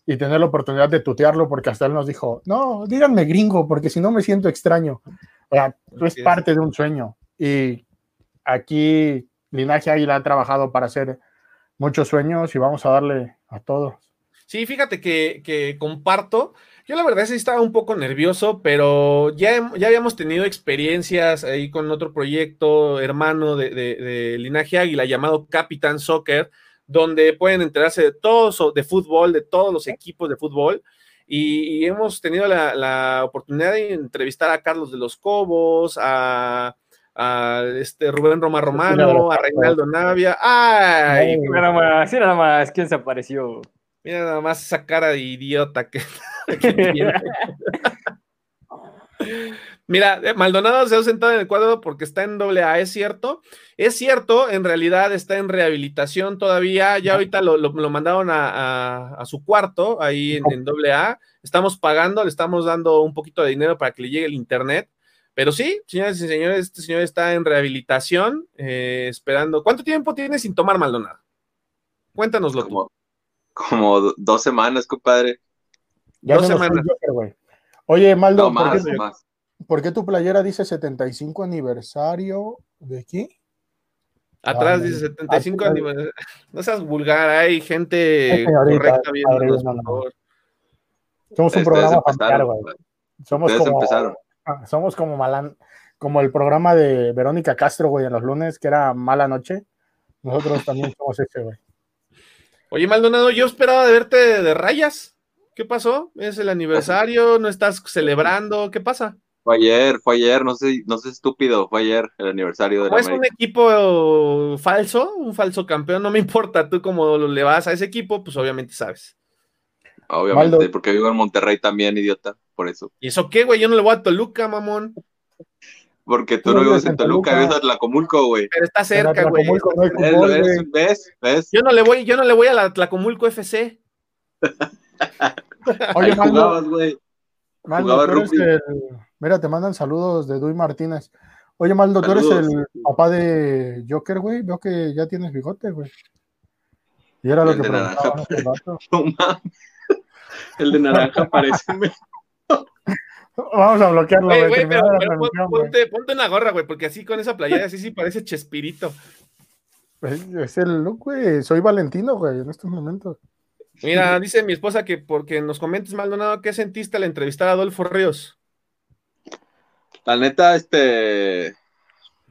y tener la oportunidad de tutearlo porque hasta él nos dijo, no, díganme gringo porque si no me siento extraño. O sea, tú es parte de un sueño y aquí Linaje Águila ha trabajado para hacer muchos sueños y vamos a darle a todos. Sí, fíjate que, que comparto. Yo la verdad sí estaba un poco nervioso, pero ya, ya habíamos tenido experiencias ahí con otro proyecto hermano de, de- de Linaje Águila llamado Capitán Soccer, donde pueden enterarse de todo so- de fútbol, de todos los equipos de fútbol. Y, y hemos tenido la, la oportunidad de entrevistar a Carlos de los Cobos, a, a este Rubén Roma Romano, a Reinaldo Navia. ¡Ay! Ay, Mira nada más, mira nada más, ¿quién se apareció? Mira nada más esa cara de idiota que, que tiene. Mira, eh, Maldonado se ha sentado en el cuadro porque está en doble A, ¿es cierto? Es cierto, en realidad está en rehabilitación todavía, ya ahorita lo, lo- lo mandaron a, a- a su cuarto ahí en, doble A, estamos pagando, le estamos dando un poquito de dinero para que le llegue el internet, pero sí, señoras y señores, este señor está en rehabilitación, eh, esperando. ¿Cuánto tiempo tiene sin tomar Maldonado? Cuéntanoslo tú. Como, como do- dos semanas, compadre. Ya Dos semanas. Joker. Oye, Maldo, No, ¿por, más, qué, más. por qué tu playera dice 75 aniversario de qué? Atrás Ah, dice no. 75 Ah, aniversario. No seas vulgar, hay gente señorita, correcta viéndonos, no, por favor. Somos un Ustedes programa familiar, güey. Somos Ustedes como, empezaron. ah, somos como malan, como el programa de Verónica Castro, güey, en los lunes, que era Mala Noche. Nosotros también somos ese, güey. Oye, Maldonado, yo esperaba de verte de rayas. ¿Qué pasó? ¿Es el aniversario? ¿No estás celebrando? ¿Qué pasa? Fue ayer, fue ayer, no sé, no sé estúpido, fue ayer el aniversario de ¿O la es un equipo falso? ¿Un falso campeón? No me importa. Tú como le vas a ese equipo, pues obviamente sabes. Obviamente, Maldo. porque vivo en Monterrey también, idiota, por eso. ¿Y eso qué, güey? Yo no le voy a Toluca, mamón. Porque tú Tú no vives en Toluca, vives en Tlacomulco, güey. Pero está cerca, güey. No ¿Ves? ¿Ves? Yo no le voy, yo no le voy a la Tlacomulco FC. Oye, jugabas, güey. Maldo, jugaba tú eres rugby. el... Mira, te mandan saludos de Duy Martínez. Oye, Maldo, tú eres el papá de Joker, güey. Veo que ya tienes bigote, güey. Y era lo El que de preguntaba. No. El de naranja parece. Vamos a bloquearlo, Güey, güey. pero, pero pon- ponte, ponte una gorra, güey, porque así con esa playera así sí parece Chespirito. Es, es el look, güey. Soy Valentino, güey, en estos momentos. Mira, dice mi esposa que porque nos comentes, Maldonado, ¿qué sentiste al entrevistar a Adolfo Ríos? La neta, este.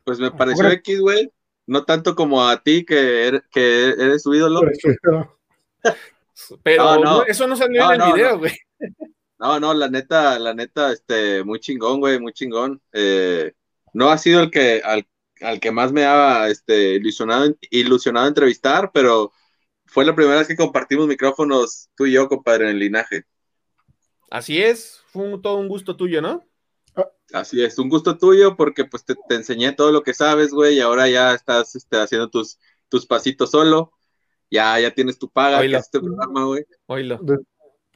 Pues me pareció Hombre. X, güey. No tanto como a ti, que, er- que eres su ídolo. Pero No, no. no, eso no salió No, en el no, video, no. güey. No, no, la neta, la neta, este, muy chingón, güey, muy chingón. Eh, no ha sido el que, al, al que más me ha, este, ilusionado, ilusionado entrevistar, pero fue la primera vez que compartimos micrófonos tú y yo, compadre, en el linaje. Así es, fue un- todo un gusto tuyo, ¿no? Así es, un gusto tuyo porque pues te, te enseñé todo lo que sabes, güey, y ahora ya estás este, haciendo tus, tus pasitos solo. Ya, ya tienes tu paga, que es este programa, güey. Oílo.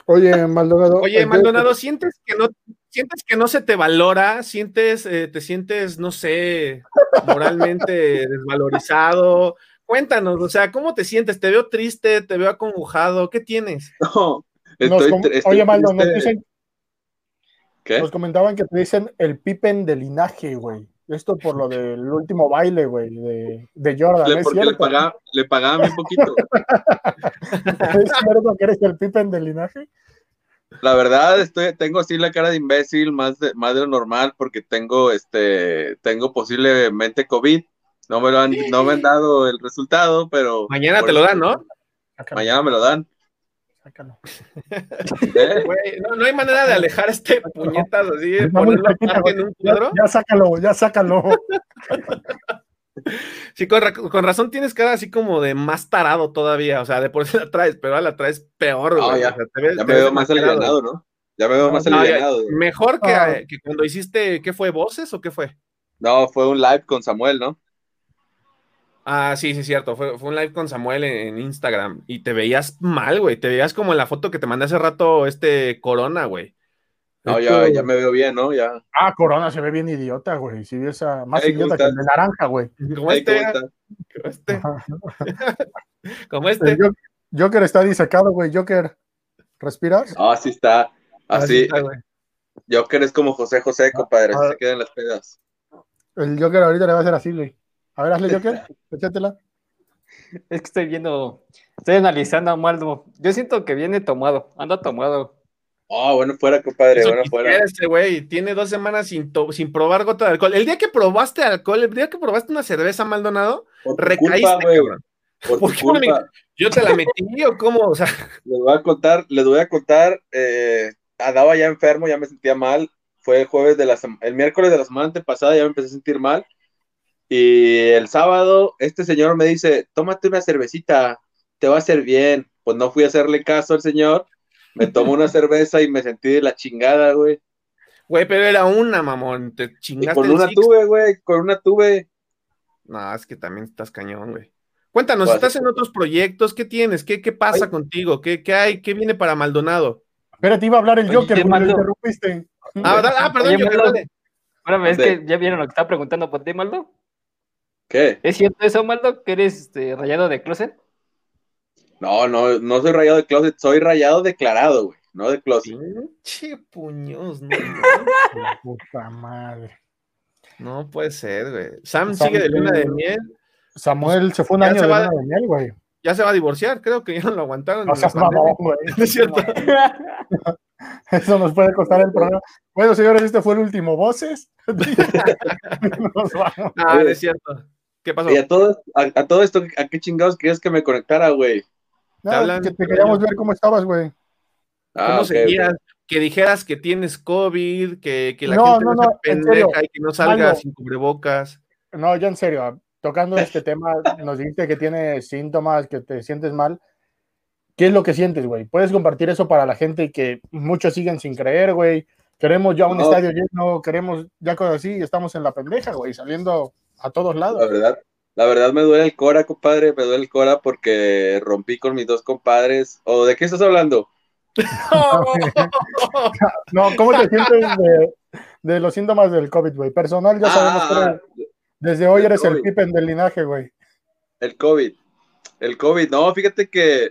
Oye, Maldonado. Oye, Maldonado, ¿sientes que no, sientes que no se te valora? ¿Sientes, eh, te sientes, no sé, moralmente desvalorizado? Cuéntanos, o sea, ¿cómo te sientes? ¿Te veo triste? ¿Te veo acongojado? ¿Qué tienes? No, nos estoy, com- tr- estoy Oye, Maldo, nos, triste. dicen, ¿Qué? nos comentaban que te dicen el pipen de linaje, güey. Esto por lo del último baile, güey, de, de Jordan. Le- ¿Es porque le pagaba, le pagaban un poquito. ¿Es cierto que eres el pipen de linaje? La verdad, estoy, tengo así la cara de imbécil, más de, más de lo normal, porque tengo, este, tengo posiblemente COVID. No me lo han, no me han dado el resultado, pero Mañana te lo dan, ¿no? Mañana me lo dan. Sácalo. ¿eh? No, no hay manera de alejar este puñetas así, de ponerlo aparte en un Ya, cuadro. ya sácalo, ya sácalo. Sí, con, ra- con razón tienes cara así como de más tarado todavía. O sea, de por sí la traes, pero ahora la traes peor, güey. ya. O sea, te ves- Ya te me veo más alivianado, ¿no? Ya me veo No, más No, ya- mejor que, Ah. que cuando hiciste, ¿qué fue? ¿Voces o qué fue? No, fue un live con Samuel, ¿no? Ah, sí, sí, cierto. Fue, fue un live con Samuel en, en Instagram y te veías mal, güey. Te veías como en la foto que te mandé hace rato, este Corona, güey. No, ya, ya me veo bien, ¿no? Ya. Ah, Corona se ve bien idiota, güey. Sí, esa, más Ey, ¿cómo idiota que el de naranja, güey. Como este, como este, como este. Joker está disecado, güey. Joker, ¿respiras? Ah, sí está. Así, está, güey. Joker es como José José, compadre, así Ah. se quedan las pedas. El Joker ahorita le va a hacer así, güey. A ver, hazle Joker, échatela. Es que estoy viendo, estoy analizando a Maldo. Yo siento que viene tomado, anda tomado. Oh, bueno, fuera, compadre, Eso bueno, fuera. este güey. Tiene dos semanas sin, sin probar gota de alcohol. El día que probaste alcohol, el día que probaste una cerveza, Maldonado, Por recaíste, culpa, güey. cabrón. Por ¿Por tu qué me- culpa. Yo te la metí o cómo, o sea, Les voy a contar, les voy a contar, eh, andaba ya enfermo, ya me sentía mal. Fue el jueves de la el miércoles de la semana antepasada, ya me empecé a sentir mal. Y el sábado, este señor me dice, tómate una cervecita, te va a hacer bien. Pues no fui a hacerle caso al señor, me tomó una cerveza y me sentí de la chingada, güey. güey, pero era una, mamón. Te Y chingaste con una six. tuve, güey, con una tuve. No, es que también estás cañón, güey. Cuéntanos, Pues, ¿estás en otros proyectos? ¿Qué tienes? ¿Qué, qué pasa Ay. contigo? ¿Qué, ¿Qué hay? ¿Qué viene para Maldonado? Espérate, iba a hablar el Oye, Joker, ¿qué güey, lo mando? interrumpiste. Ah, da- ah, perdón, Oye, Maldo. dale. Ahora es que ya vieron lo que estaba preguntando por ti, Maldo. ¿Qué? ¿Es cierto eso, Maldo? ¿Que eres este, rayado de closet? No, no, no soy rayado de closet, soy rayado declarado, güey, no de closet. Pinche puños, no, Puta madre. no puede ser, güey. Sam Sam sigue de luna de miel. Samuel se fue un Ya año se de va- luna de miel, güey. Ya se va a divorciar, creo que ya no lo aguantaron. La seas mamón, güey. Es cierto. Eso nos puede costar el programa. Bueno, señores, este fue el último Voces. Nos vamos. Ah, es cierto. ¿Qué pasó? Y a todo, a, a todo esto, ¿a qué chingados querías que me conectara, güey? Que te queríamos yo- ver cómo estabas, güey. Ah, ¿Cómo ok, seguías? Que dijeras que tienes COVID, que, que la No, gente no, no, pendeja y que no salga Maldo. sin cubrebocas. No, ya en serio, tocando este tema, nos dijiste que tienes síntomas, que te sientes mal. ¿Qué es lo que sientes, güey? Puedes compartir eso para la gente que muchos siguen sin creer, güey. Queremos ya un No. estadio lleno, queremos ya cosas así, estamos en la pendeja, güey, saliendo a todos La lados. verdad, la verdad me duele el cora, compadre, me duele el cora porque rompí con mis dos compadres. ¿O de qué estás hablando? No, ¿cómo te sientes de, de los síntomas del COVID, güey? Personal, ya sabemos que Ah, desde hoy eres el COVID. Pippen del linaje, güey. El COVID. El COVID. No, fíjate que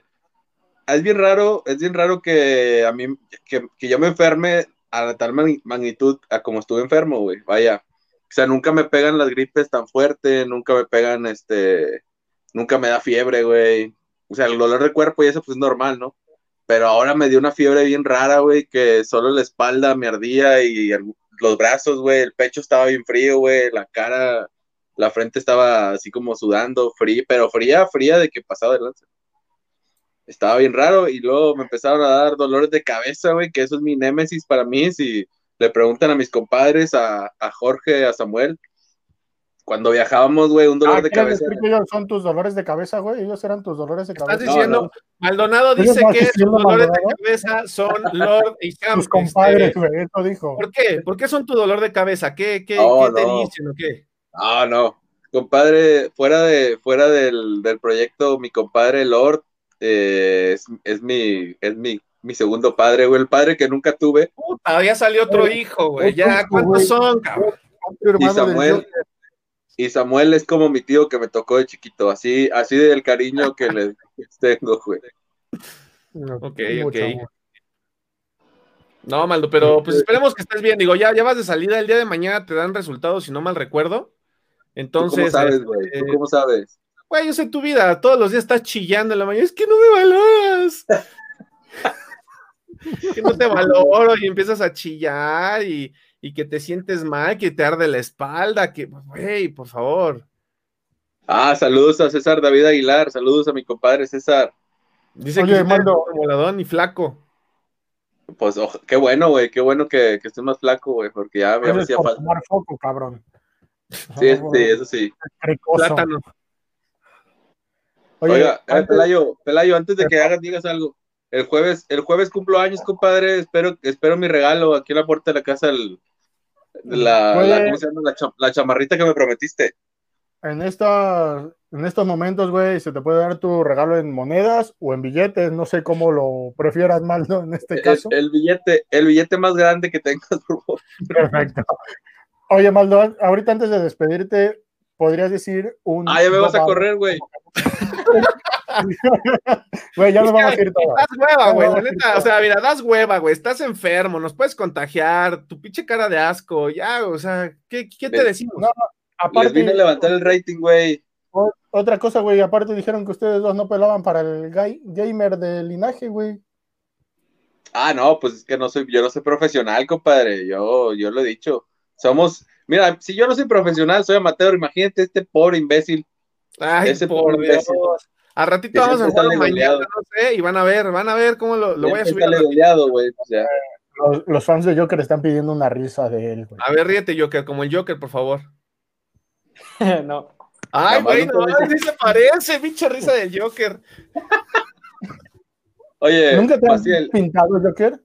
es bien raro, es bien raro que a mí, que, que yo me enferme a la tal magni- magnitud a como estuve enfermo, güey. Vaya. O sea, nunca me pegan las gripes tan fuerte, nunca me pegan, este, nunca me da fiebre, güey. O sea, el dolor de cuerpo y eso pues es normal, ¿no? Pero ahora me dio una fiebre bien rara, güey, que solo la espalda me ardía y los brazos, güey, el pecho estaba bien frío, güey, la cara, la frente estaba así como sudando, fría, pero fría, fría de que pasaba de lanza. Estaba bien raro y luego me empezaron a dar dolores de cabeza, güey, que eso es mi némesis para mí. Si le preguntan a mis compadres, a, a Jorge, a Samuel, cuando viajábamos, güey, un dolor Ah, de ¿quieres cabeza. ellos son tus dolores de cabeza, güey? Ellos eran tus dolores de Estás cabeza. No, diciendo, no. Maldonado ¿Eres dice que sus dolores de cabeza son Lord y Camp. Tus compadres, Este, güey, eso dijo. ¿Por qué? ¿Por qué son tu dolor de cabeza? ¿Qué, qué, qué te dicen o qué? Ah, no. Compadre, fuera de, fuera del, del proyecto, mi compadre Lord eh, es, es mi, es mi, mi segundo padre, güey, el padre que nunca tuve. Puta, ya salió otro hijo, güey. Ya, ¿cuántos güey. son, cabrón? Y Samuel, y Samuel es como mi tío que me tocó de chiquito, así, así del cariño que les tengo, güey. Ok, ok. No, Maldo, pero pues esperemos que estés bien. Digo, ya, ya vas de salida el día de mañana, te dan resultados, si no mal recuerdo. ¿Tú Entonces, cómo sabes, güey? ¿Tú este, cómo sabes? güey, yo sé tu vida, todos los días estás chillando en la mañana, es que no me valoras. que no te valoro y empiezas a chillar y, y que te sientes mal, que te arde la espalda, que, güey, por favor. Ah, saludos a César David Aguilar, saludos a mi compadre César. Dice Oye, que como moladón y flaco. Pues ojo, qué bueno, güey, qué bueno que, que estés más flaco, güey, porque ya me hacía falta. tomar foco, cabrón. Sí, sí, eso sí. Plátano. Oye, Oiga, eh, antes- Pelayo, Pelayo, antes de que hagas, digas algo. El jueves, el jueves cumplo años, compadre. Espero, espero mi regalo aquí en la puerta de la casa. el- la, la- ¿cómo se llama? La, cha- la chamarrita que me prometiste. en, esta, en estos momentos, güey, se te puede dar tu regalo en monedas o en billetes, no sé cómo lo prefieras, Maldo, en este El, caso. el billete, el billete más grande que tengas, por favor. Perfecto. Oye, Maldo, ahorita antes de despedirte, podrías decir un... Ah, ya me vas a correr, güey. Güey, ya nos vamos a ir todos. Das hueva, güey, la No, neta, o sea, mira, das hueva, güey, estás enfermo, nos puedes contagiar, tu pinche cara de asco, ya, o sea, ¿qué, qué te decimos? No, Les Aparte, vine a levantar el rating, güey. otra cosa, güey, aparte dijeron que ustedes dos no pelaban para el gay- gamer de linaje, güey. Ah, no, pues es que no soy, yo no soy profesional, compadre. Yo, yo lo he dicho. Somos, mira, si yo no soy profesional, soy amateur. Imagínate este pobre imbécil. Ay, ese por pobre Dios. Al ratito vamos a siempre jugar sale mañana, no sé, y van a ver, van a ver cómo lo, lo voy a subir. goleado, güey. O sea, Los, los fans de Joker están pidiendo una risa de él, güey. A ver, ríete, Joker, como el Joker, por favor. no. Ay, güey, no sí se parece, pinche risa del Joker. Oye, ¿Nunca te has pintado, Joker?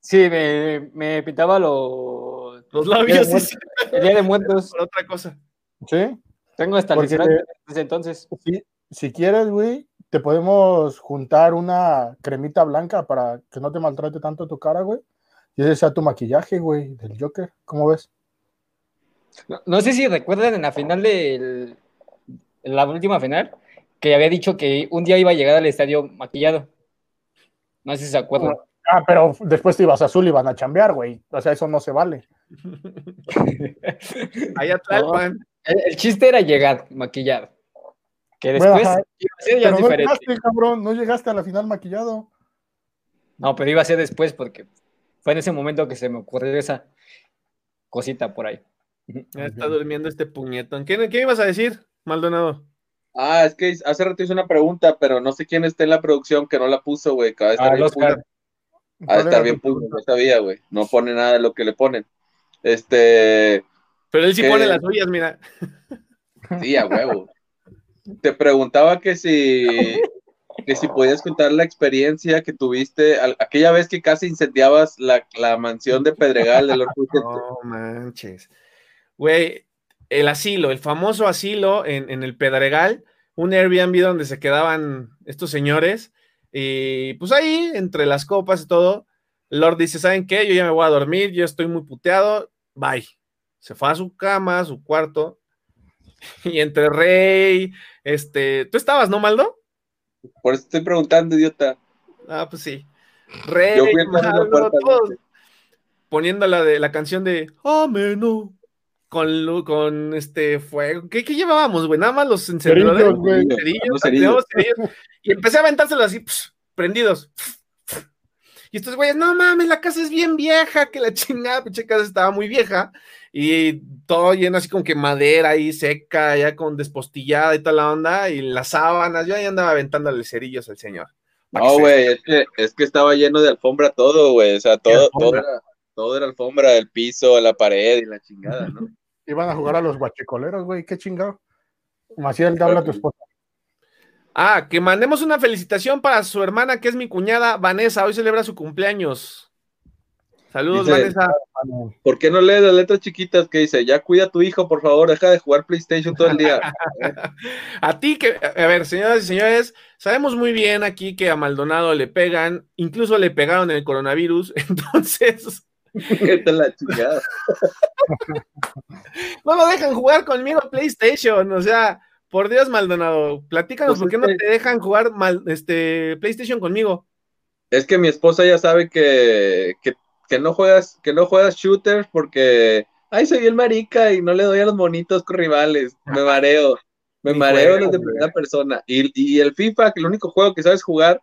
Sí, me, me pintaba los... Los labios, de sí, sí, El Día de Muertos. por otra cosa. Sí. Tengo hasta el desde entonces. Si, si quieres, güey, te podemos juntar una cremita blanca para que no te maltrate tanto tu cara, güey. Y ese sea tu maquillaje, güey, del Joker. ¿Cómo ves? No, no sé si recuerdan en la final del... En la última final, que había dicho que un día iba a llegar al estadio maquillado. No sé si se acuerdan. Ah, pero después te ibas a azul y van a chambear, güey. O sea, eso no se vale. Allá Tlalpan. El, el chiste era llegar maquillado. Que Bueno, después ajá. iba a ser ya Pero no diferente. llegaste, cabrón. No llegaste a la final maquillado. No, pero iba a ser después porque fue en ese momento que se me ocurrió esa cosita por ahí. Ya está durmiendo este puñetón. ¿Qué, qué ibas a decir, Maldonado? ah, es que hace rato hice una pregunta, pero no sé quién está en la producción que no la puso, güey. De estar Ah, bien Oscar. Ha de estar bien puño, no sabía, güey. No pone nada de lo que le ponen. Este, Pero él sí ¿Qué? pone las suyas, mira. sí, a huevo. Te preguntaba que si, que si podías contar la experiencia que tuviste al- aquella vez que casi incendiabas la, la mansión de Pedregal de Lord Fuentes. No manches. Güey, el asilo, el famoso asilo en, en el Pedregal, un Airbnb donde se quedaban estos señores. Y pues ahí, entre las copas y todo, Lord dice: ¿Saben qué? Yo ya me voy a dormir, yo estoy muy puteado. Bye. Se fue a su cama, a su cuarto. Y entre Rey, este. ¿Tú estabas, no, Maldo? Por eso estoy preguntando, idiota. Ah, pues sí. Rey, Maldo, puerta, todos poniendo la de la canción de Ameno con, lu- con este fuego. ¿Qué, qué llevábamos, güey? Nada más los encendedores. Cerillos, güey. cerillos, Unos cerillos. teníamos cerillos, y empecé a aventárselos así, pss, prendidos. Y estos güeyes, no mames, la casa es bien vieja, que la chingada, pinche casa estaba muy vieja. Y todo lleno así como que madera ahí seca, ya con despostillada y toda la onda, y las sábanas, yo ahí andaba aventándole cerillos al señor. No, se- güey, es que, es que estaba lleno de alfombra todo, güey. O sea, todo, todo, era, todo era alfombra, el piso, la pared y la chingada, ¿no? Iban a jugar a los guachicoleros, güey, qué chingado. Maciel, te habla tu esposa. Ah, que mandemos una felicitación para su hermana, que es mi cuñada, Vanessa. Hoy celebra su cumpleaños. Saludos, Dice- Vanessa. ¿Por qué no lees las letras chiquitas que dice, ya cuida a tu hijo, por favor, deja de jugar PlayStation todo el día? A ti que, a ver, señoras y señores, sabemos muy bien aquí que a Maldonado le pegan, incluso le pegaron el coronavirus, entonces Vete a la chingada. no lo dejan jugar conmigo PlayStation, o sea, por Dios, Maldonado, platícanos Pues por qué no te dejan jugar mal, este, PlayStation conmigo. Es que mi esposa ya sabe que, que, que no juegas, que no juegas shooters porque ay soy el marica y no le doy a los monitos con rivales. Me mareo. Me Ni mareo juega, los de primera persona. Y, y el FIFA, que el único juego que sabes jugar,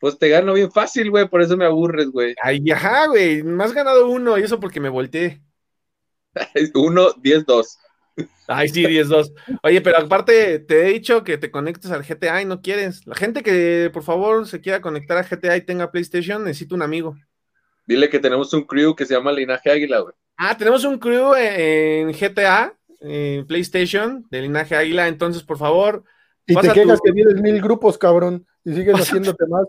pues te gano bien fácil, güey. Por eso me aburres, güey. Ay, ajá, güey, me has ganado uno, y eso porque me volteé. Uno, diez, dos. Ay, sí, 10-2. Oye, pero aparte te he dicho que te conectes al GTA y no quieres. La gente que por favor se quiera conectar a GTA y tenga PlayStation, necesita un amigo. Dile que tenemos un crew que se llama Linaje Águila, güey. Ah, tenemos un crew en GTA, en PlayStation, de Linaje Águila. Entonces, por favor, Y Pasa te quejas tu- que tienes mil grupos, cabrón, y sigues Pasa- haciéndote más.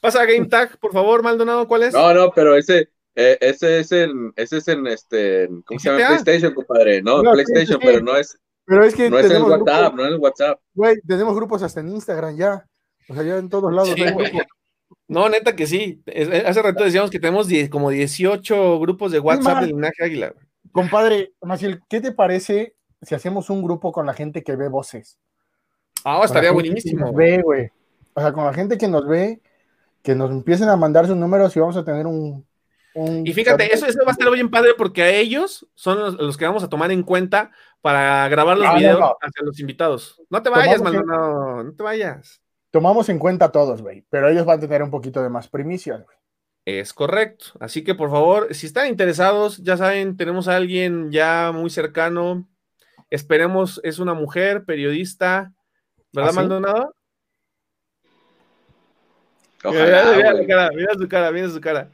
pasa a Game Tag, por favor, Maldonado, ¿cuál es? No, no, pero ese, eh, ese es en, ese es en este, ¿cómo se llama? PlayStation, compadre. No, PlayStation, sí, sí. pero no es, Pero es que no es en WhatsApp, grupos, no es en el WhatsApp. güey, tenemos grupos hasta en Instagram ya. O sea, ya en todos lados Sí, hay. No, neta que sí. Hace rato decíamos que tenemos como 18 grupos de WhatsApp de Linaje Águila. Compadre, Maciel, ¿qué te parece si hacemos un grupo con la gente que ve voces? Ah, Con estaría buenísimo. Ve, güey. O sea, con la gente que nos ve, que nos empiecen a mandar sus números y vamos a tener un. un Y fíjate, eso, eso va a estar bien padre porque a ellos son los, los que vamos a tomar en cuenta para grabar los No, no, videos no. hacia los invitados. No te vayas, Maldonado, no te vayas. Tomamos en cuenta a todos, güey. Pero ellos van a tener un poquito de más primicias, güey. Es correcto. Así que por favor, si están interesados, ya saben, tenemos a alguien ya muy cercano. Esperemos, es una mujer, periodista, ¿verdad, ¿Ah, sí? Maldonado? Ojalá, mira, mira su cara, mira su cara, mira su cara.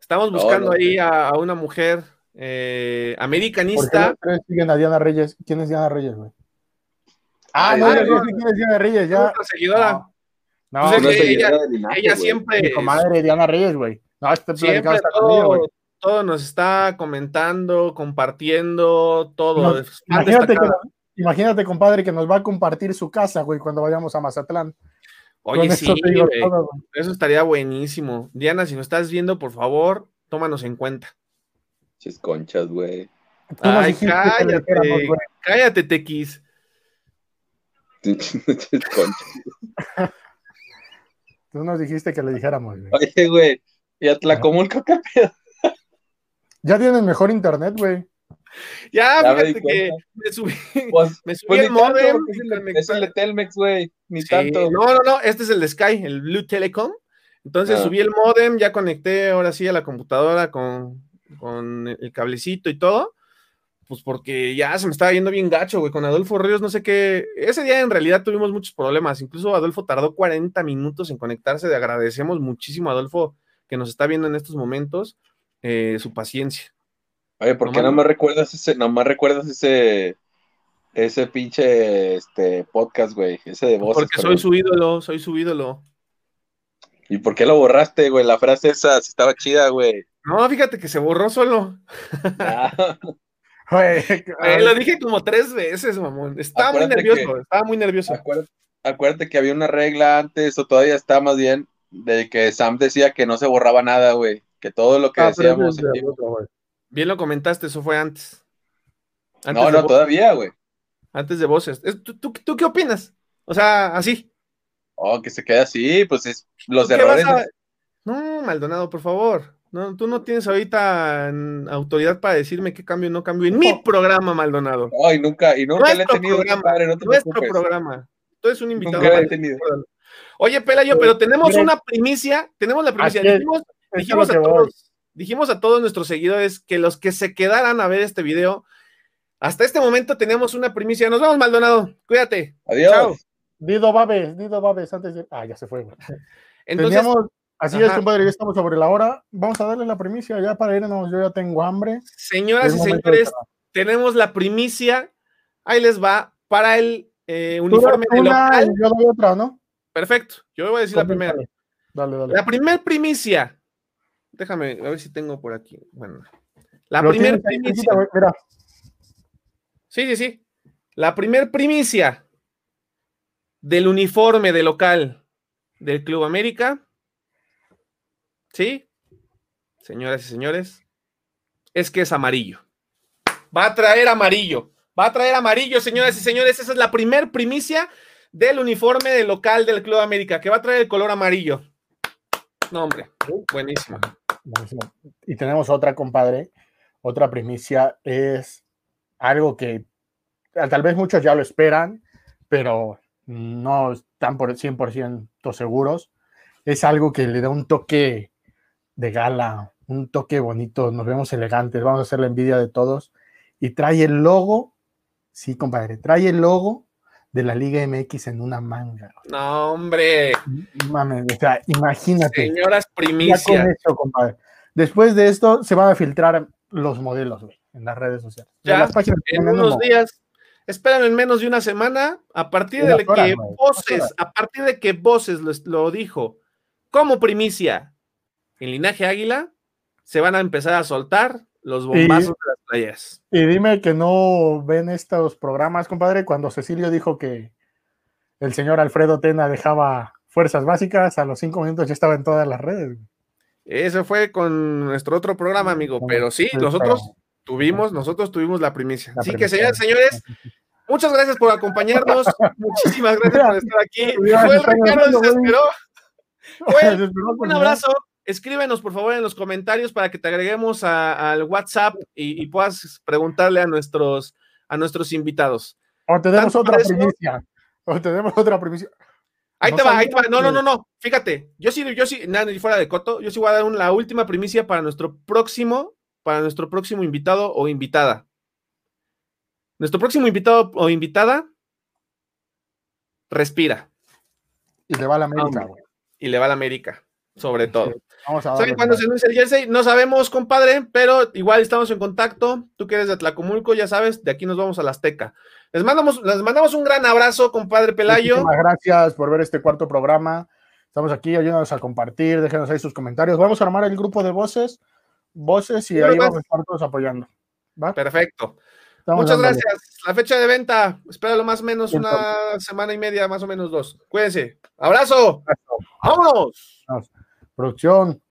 Estamos buscando no, ahí a, a una mujer eh, ¿Por qué americanista. no siguen a Diana Reyes? ¿Quién es Diana Reyes, güey? Ah, no, sé quién es Diana Reyes, ya. Nuestra seguidora. No, Pues es Una que ella- de linaje, Ella siempre, mi comadre Diana Reyes, güey. No, este siempre platicado está conmigo, güey. todo, todo nos está comentando, compartiendo, todo. No, Imagínate, que imagínate, compadre, que nos va a compartir su casa, güey, cuando vayamos a Mazatlán. Oye, Con sí, digo güey, todo, eso estaría buenísimo. Diana, si nos estás viendo, por favor, tómanos en cuenta. Chis conchas, güey. Ay, cállate, cállate, Tequis. Tú nos dijiste que le dijéramos, güey. Oye, güey, y Atlacomulco, ¿qué pedo? Ya tienes mejor internet, güey. Ya, Ya me di fíjate que cuenta. me subí, Pues, me subí pues el ni tanto, modem. es el, de- conecté- es el de Telmex, güey. Ni Sí, tanto. No, no, no, este es el de Sky, el Blue Telecom. Entonces Ah. subí el modem, ya conecté ahora sí a la computadora con, con el cablecito y todo. Pues porque ya se me estaba yendo bien gacho, güey, con Adolfo Ríos, no sé qué. Ese día en realidad tuvimos muchos problemas. Incluso Adolfo tardó 40 minutos en conectarse. Le agradecemos muchísimo a Adolfo que nos está viendo en estos momentos eh, su paciencia. Oye, ¿por qué mames. me recuerdas ese, no más recuerdas ese, ese pinche este, podcast, güey. Ese de voces. Porque soy su ídolo, soy su ídolo. ¿Y por qué lo borraste, güey? La frase esa estaba chida, güey. No, fíjate que se borró solo. Ah, Lo dije como tres veces, mamón. Estaba muy nervioso, que- estaba muy nervioso. acuérdate, acuérdate que había una regla antes, o todavía está más bien, de que Sam decía que no se borraba nada, güey. Que todo lo que Ah, decíamos. ese es en de vivo- otro, güey. Bien lo comentaste, eso fue antes. Antes No, no, todavía, güey. Antes de voces. Es- ¿Tú, tú, tú qué opinas? O sea, así. Oh, que se quede así, pues es los ¿Qué errores. a- No, Maldonado, por favor. No, tú no tienes ahorita autoridad para decirme qué cambio o no cambio en mi programa, Maldonado. No, y nunca, y nunca le he Nuestro tenido, programa, no te Nuestro preocupes. programa. Tú eres un invitado. Nunca he tenido. Oye, Pelayo, pero tenemos una primicia. Tenemos la primicia. Dijimos, a todos, dijimos a todos nuestros seguidores que los que se quedaran a ver este video, hasta este momento tenemos una primicia. Nos vemos, Maldonado. Cuídate. Adiós. Chao. Dido Babes, Dido Babes, antes de. Ah, ya se fue, güey. Entonces, Teníamos, así Ajá. es, compadre, ya estamos sobre la hora. Vamos a darle la primicia ya para irnos. Yo ya tengo hambre. señoras y señores, tenemos la primicia. Ahí les va para el eh, uniforme de local. yo doy otra, ¿no? Perfecto. Yo voy a decir la primera. Dale, Dale. La primer primicia. Déjame, a ver si tengo por aquí. Bueno. La Lo primer tienes ahí, primicia. Mira, Sí, sí, sí. La primer primicia del uniforme de local del Club América. ¿Sí? Señoras y señores, es que es amarillo. Va a traer amarillo. Va a traer amarillo, señoras y señores. Esa es la primer primicia del uniforme del local del Club América, que va a traer el color amarillo. No, hombre. Buenísimo. buenísimo. Y tenemos otra, compadre. Otra primicia es algo que ah, tal vez muchos ya lo esperan, pero no están por 100% seguros. Es algo que le da un toque de gala, un toque bonito. Nos vemos elegantes, vamos a hacer la envidia de todos. Y trae el logo, sí, compadre, trae el logo de la Liga MX en una manga. No, hombre. Mames, o sea, imagínate. Señoras Ya con primicias. eso, compadre. Después de esto se van a filtrar los modelos, güey, en las redes sociales. Ya, las páginas en unos días. Esperan en menos de una semana. A partir de horas, que Voces, horas. a partir de que Voces lo, lo dijo como primicia en Linaje Águila, se van a empezar a soltar los bombazos de las playas. Y dime que no ven estos programas, compadre, cuando Cecilio dijo que el señor Alfredo Tena dejaba fuerzas básicas, a los cinco minutos ya estaba en todas las redes. Eso fue con nuestro otro programa, amigo. Pero sí, nosotros tuvimos, nosotros tuvimos la primicia. La Así que, señoras señores, muchas gracias por acompañarnos. Muchísimas gracias por estar aquí. Fue el Ricardo desesperó. Fue Un abrazo. Escríbenos, por favor, en los comentarios para que te agreguemos a- al WhatsApp y, y puedas preguntarle a nuestros, a nuestros invitados. O tenemos otra eso- primicia. O tenemos otra primicia. Ahí No te va, ahí te va. No, no, no, no. Fíjate, yo sí, yo sí, nada, ni fuera de coto, yo sí voy a dar un- la última primicia para nuestro próximo, para nuestro próximo invitado o invitada. Nuestro próximo invitado o invitada respira Y le va a la América, güey. y le va a la América, sobre todo. Vamos a ¿Saben cuándo se anuncia el jersey? No sabemos, compadre, pero igual estamos en contacto. Tú que eres de Tlacomulco, ya sabes, de aquí nos vamos a la Azteca. Les mandamos, les mandamos un gran abrazo, compadre Pelayo. Muchísimas gracias por ver este cuarto programa. Estamos aquí, ayúdanos a compartir, déjenos ahí sus comentarios. Vamos a armar el grupo de voces, voces y ahí vamos a estar todos apoyando. ¿va? Perfecto. Estamos Muchas dándole. gracias. La fecha de venta, espéralo más o menos Bien, una semana y media, más o menos dos. Cuídense. Abrazo. Vámonos. Producción.